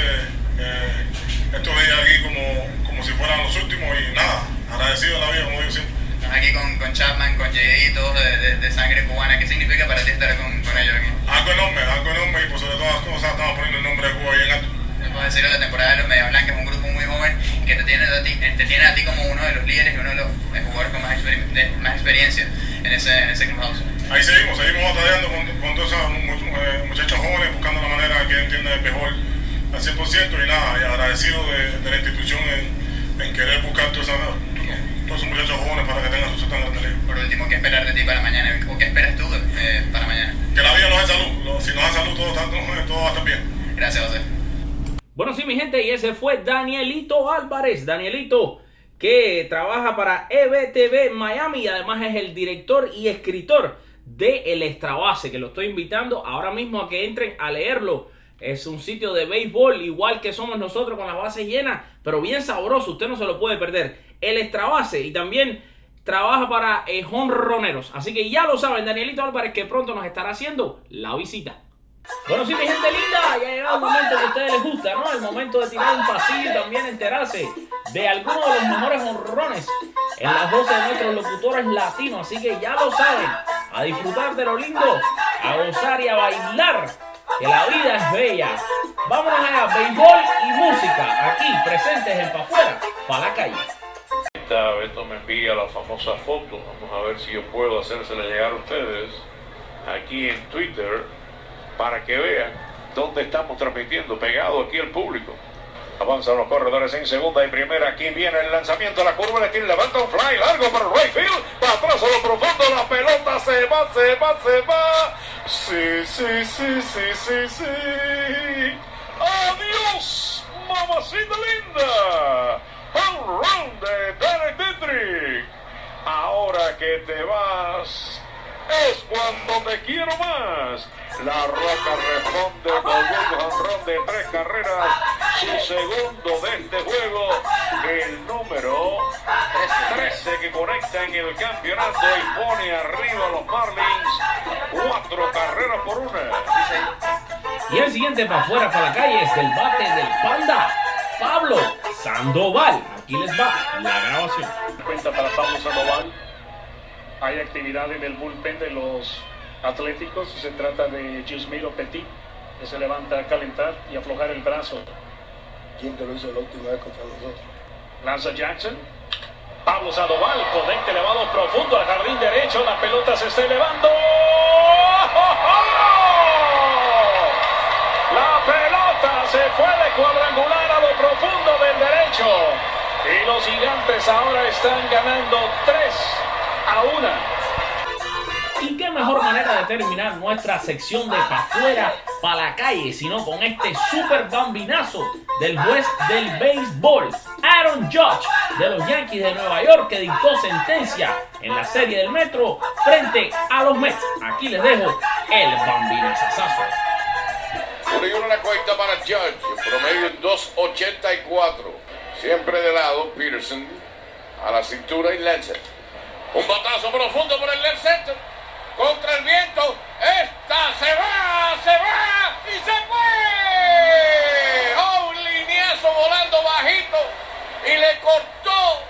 eh, estos días aquí como, como si fueran los últimos y nada, agradecido de la vida, como digo siempre. Aquí con, con Chapman, con JD, todos de, de, de, sangre cubana, ¿qué significa para ti estar con, con ellos aquí? Algo enorme, algo enorme y por sobre todas las cosas estamos poniendo el nombre de Cuba ahí en alto. Puedo decirlo, la temporada de los Media Blancas es un grupo muy joven que te tiene, a ti, te tiene a ti como uno de los líderes y uno de los jugadores con más, exper más experiencia en ese, en ese clubhouse. Ahí seguimos, seguimos batallando con, con todos esos muchachos jóvenes, buscando la manera que entiendan mejor al 100% y nada, y agradecido de, de la institución en, en, querer buscar todos esos, todos esos muchachos jóvenes para que tengan en la liga. Por último, ¿qué esperar de ti para mañana? ¿O qué esperas tú eh, para mañana? Que la vida nos dé salud, si nos da salud todo, todo, todo va a estar bien. Gracias, José. Bueno, sí, mi gente, y ese fue Danielito Álvarez. Danielito, que trabaja para EBTV Miami y además es el director y escritor de El Extrabase, que lo estoy invitando ahora mismo a que entren a leerlo. Es un sitio de béisbol, igual que somos nosotros con las bases llenas, pero bien sabroso, usted no se lo puede perder. El Extrabase y también trabaja para eh, Honroneros. Así que ya lo saben, Danielito Álvarez, que pronto nos estará haciendo la visita. Bueno, sí, mi gente linda, ya ha llegado el momento que a ustedes les gusta, ¿no? El momento de tirar un pasillo y también enterarse de algunos de los mejores honrones en las voces de nuestros locutores latinos. Así que ya lo saben, a disfrutar de lo lindo, a gozar y a bailar, que la vida es bella. Vámonos a béisbol y música, aquí presentes en Pa' Afuera, para la calle. Beto me envía la famosa foto. Vamos a ver si yo puedo hacérsela llegar a ustedes aquí en Twitter para que vean dónde estamos transmitiendo, pegado aquí al público. Avanzan los corredores en segunda y primera. Aquí viene el lanzamiento la curva. Le levanta un fly largo para right field. Para atrás a lo profundo. La pelota se va, se va, se va. Sí, sí, sí, sí, sí, sí. ¡Adiós, mamacita linda! Home run de Derek Dietrich. Ahora que te vas, es cuando te quiero más. La Roca responde con un jonrón de tres carreras, su segundo de este juego, el número 13 que conecta en el campeonato y pone arriba a los Marlins cuatro carreras por una. Y el siguiente para afuera, para la calle, es del bate del Panda, Pablo Sandoval. Aquí les va la grabación. Cuenta para Pablo Sandoval. Hay actividad en el bullpen de los Atléticos. Se trata de Gismiro Petit, que se levanta a calentar y aflojar el brazo. ¿Quién te lo hizo la última vez contra nosotros? Lanza Jackson. Pablo Sandoval, conecta elevado profundo al jardín derecho. La pelota se está elevando. La pelota se fue de cuadrangular a lo profundo del derecho. Y los gigantes ahora están ganando 3 a 1. Y qué mejor manera de terminar nuestra sección de pa' afuera, pa' la calle, sino con este super bambinazo del juez del béisbol, Aaron Judge, de los Yankees de Nueva York, que dictó sentencia en la serie del Metro frente a los Mets. Aquí les dejo el bambinazazazo. Uno la cuenta para Judge, promedio en 2.84. Siempre de lado, Peterson a la cintura y Lancet. Un batazo profundo por el left center. Contra el viento. Esta se va, se va y se fue. Oh, un lineazo volando bajito y le cortó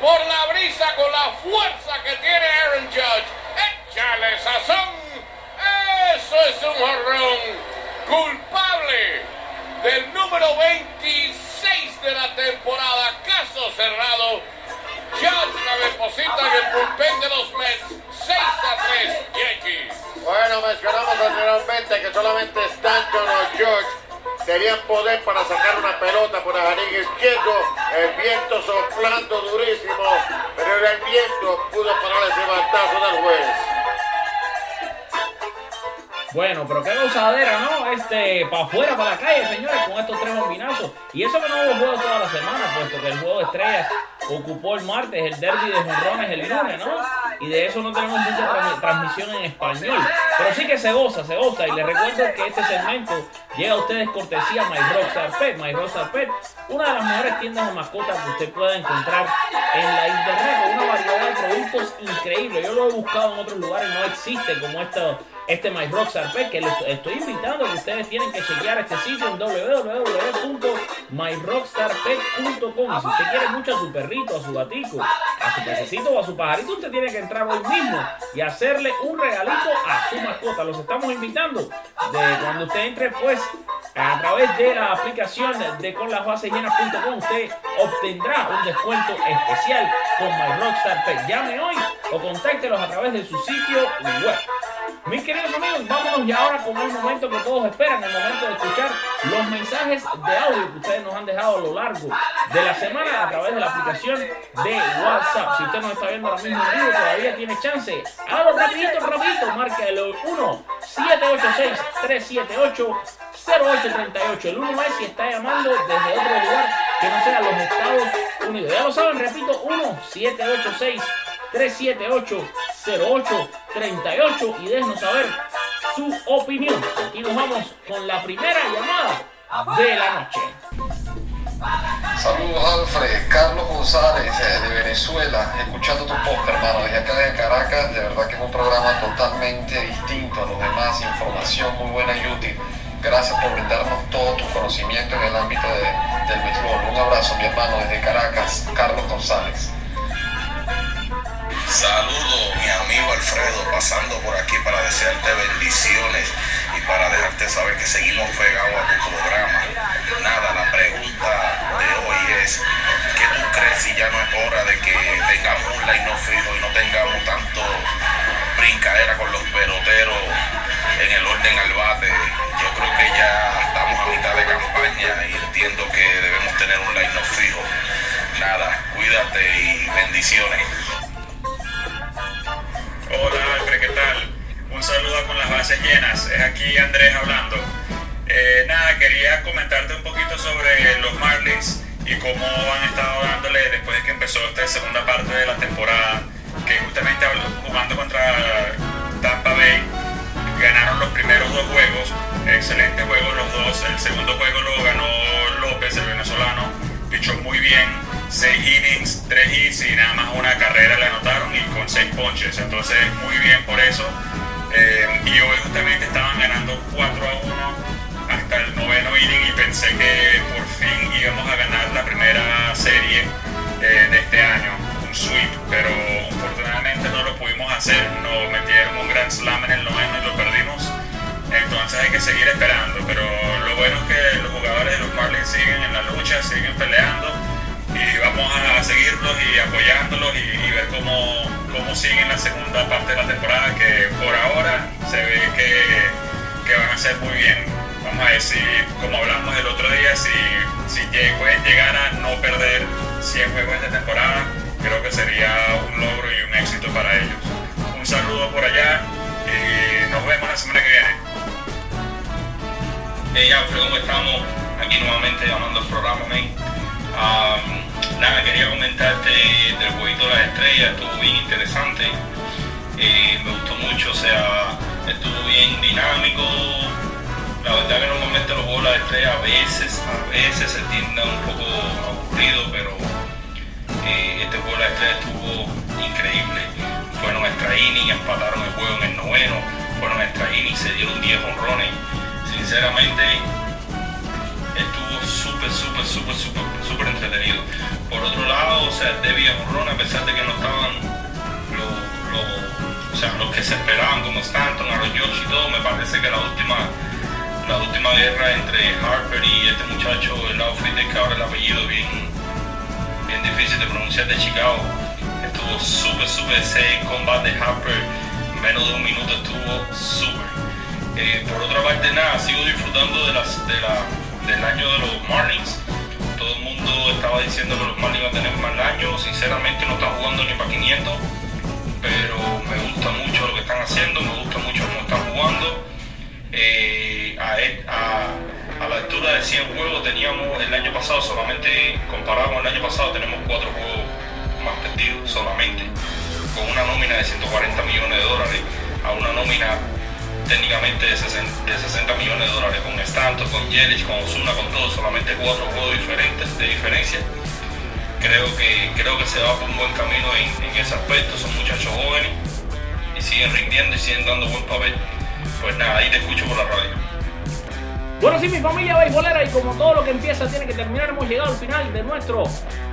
por la brisa con la fuerza que tiene Aaron Judge. Échale sazón. Eso es un jorrón. Culpable del número 26 de la temporada. Caso cerrado. Judge deposita en el bullpen de los Mets. 6 a 3 Yankees. Bueno, mencionamos anteriormente que solamente Stanton o George tenían poder para sacar una pelota por el jardín izquierdo. El viento soplando durísimo, pero el viento pudo parar ese batazo del juez. Bueno, pero qué gozadera, ¿no? Este, para afuera, para la calle, señores, con estos tres bombinazos. Y eso que no hubo juego toda la semana, puesto que el juego de estrellas ocupó el martes, el derby de jonrones el lunes, ¿no? Y de eso no tenemos mucha tra- transmisión en español. Pero sí que se goza, se goza. Y les recuerdo que este segmento llega a ustedes cortesía My Rockstar Pet. My Rockstar una de las mejores tiendas de mascotas que usted pueda encontrar en la internet, con una variedad de productos increíble. Yo lo he buscado en otros lugares, no existe como esto este My Rockstar Pet, que les estoy invitando que ustedes tienen que chequear este sitio en www.myrockstarpet.com. Si usted quiere mucho a su perrito, a su gatico, a su pececito o a su pajarito, usted tiene que entrar hoy mismo y hacerle un regalito a su mascota. Los estamos invitando de cuando usted entre, pues, a través de la aplicación de conlasbasesllenas.com usted obtendrá un descuento especial con My Rockstar Pet. Llame hoy o contáctelos a través de su sitio web. Mis queridos amigos, vámonos ya ahora con el momento que todos esperan, el momento de escuchar los mensajes de audio que ustedes nos han dejado a lo largo de la semana a través de la aplicación de WhatsApp. Si usted nos está viendo ahora mismo en vivo, todavía tiene chance. Hágalo rapidito, rapidito, marca el 1 786 378 0838. El 1 es si está llamando desde otro lugar que no sea los Estados Unidos. Ya lo saben, repito, 1 786 378 0838 y déjenos saber su opinión. Aquí nos vamos con la primera llamada de la noche. Saludos Alfred, Carlos González eh, de Venezuela, escuchando tu podcast hermano, desde acá de Caracas, de verdad que es un programa totalmente distinto a los demás, información muy buena y útil. Gracias por brindarnos todo tu conocimiento en el ámbito de- del béisbol. Un abrazo mi hermano desde Caracas, Carlos González. Saludos, mi amigo Alfredo, pasando por aquí para desearte bendiciones y para dejarte saber que seguimos pegados a tu programa. Nada, la pregunta de hoy es, ¿qué tú crees si ya no es hora de que tengamos un line no fijo y no tengamos tanto brincadera con los peloteros en el orden al bate? Yo creo que ya estamos a mitad de campaña y entiendo que debemos tener un line no fijo. Nada, cuídate y bendiciones. Hola Alfred, ¿qué tal? Un saludo con las bases llenas. Es aquí Andrés hablando. Eh, nada, quería comentarte un poquito sobre los Marlins y cómo han estado dándole después de que empezó esta segunda parte de la temporada, que justamente jugando contra Tampa Bay, ganaron los primeros dos juegos, excelente juego los dos, el segundo juego lo ganó López, el venezolano, pichó muy bien, seis innings, tres hits y nada más una carrera le anotaron con seis ponches, entonces muy bien por eso. Eh, y hoy justamente estaban ganando 4 a 1 hasta el noveno inning y pensé que por fin íbamos a ganar la primera serie eh, de este año, un sweep, pero afortunadamente no lo pudimos hacer, nos metieron un gran slam en el noveno y lo perdimos. Entonces hay que seguir esperando, pero lo bueno es que los jugadores de los Marlins siguen en la lucha, siguen peleando y vamos a seguirlos y apoyándolos y, ver cómo, cómo siguen la segunda parte de la temporada que por ahora se ve que, que van a ser muy bien. Vamos a ver si, como hablamos el otro día, si, si pueden llegar a no perder 100 juegos de temporada, creo que sería un logro y un éxito para ellos. Un saludo por allá y nos vemos la semana que viene. Hey Alfred, ¿cómo estamos? Aquí nuevamente llamando al programa, men. Nada, quería comentarte del jueguito de las estrellas, estuvo bien interesante. Eh, me gustó mucho, o sea, estuvo bien dinámico. La verdad que normalmente los juegos de las estrellas a veces, a veces se tienden un poco aburrido, pero eh, este juego de las estrellas estuvo increíble. Fueron extra innings, empataron el juego en el noveno, fueron extra innings, se dieron 10 honrones. Sinceramente, estuvo súper, súper, súper, súper, súper entretenido. Por otro lado, o sea, Debbie Honrón, a pesar de que no estaban los, los- o sea, los que se esperaban como Stanton, Aaron George y todo, me parece que la última, la última guerra entre Harper y este muchacho, el outfielder que ahora el apellido bien, bien difícil de pronunciar de Chicago, estuvo súper, súper ese combate de Harper, menos de un minuto estuvo súper. Eh, por otra parte, nada, sigo disfrutando de las, de la, del año de los Marlins. Todo el mundo estaba diciendo que los Marlins iban a tener mal año. Sinceramente, no están jugando ni para 500. Pero me gusta mucho lo que están haciendo, me gusta mucho cómo están jugando. Eh, a, e- a- a la altura de 100 juegos teníamos el año pasado solamente, comparado con el año pasado, tenemos 4 juegos más perdidos solamente. Con una nómina de 140 millones de dólares a una nómina técnicamente de 60, de 60 millones de dólares con Stanton, con Yelich, con Osuna, con todo, solamente cuatro juegos diferentes de diferencia. Creo que, creo que se va por un buen camino en, en ese aspecto, son muchachos jóvenes y siguen rindiendo y siguen dando buen papel. Pues nada, ahí te escucho por la radio. Bueno, sí, mi familia beisbolera, y como todo lo que empieza tiene que terminar, hemos llegado al final de nuestro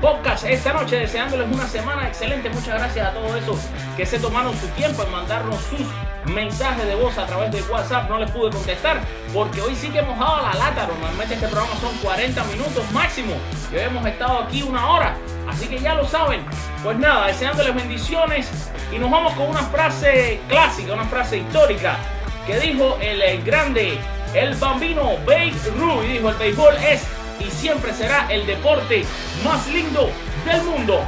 podcast esta noche, deseándoles una semana excelente. Muchas gracias a todos esos que se tomaron su tiempo en mandarnos sus mensajes de voz a través de WhatsApp. No les pude contestar porque hoy sí que hemos dado la lata. Normalmente este programa son 40 minutos máximo y hoy hemos estado aquí una hora. Así que ya lo saben. Pues nada, deseándoles bendiciones y nos vamos con una frase clásica, una frase histórica que dijo el, grande, el bambino Babe Ruth. Dijo, el béisbol es y siempre será el deporte más lindo del mundo.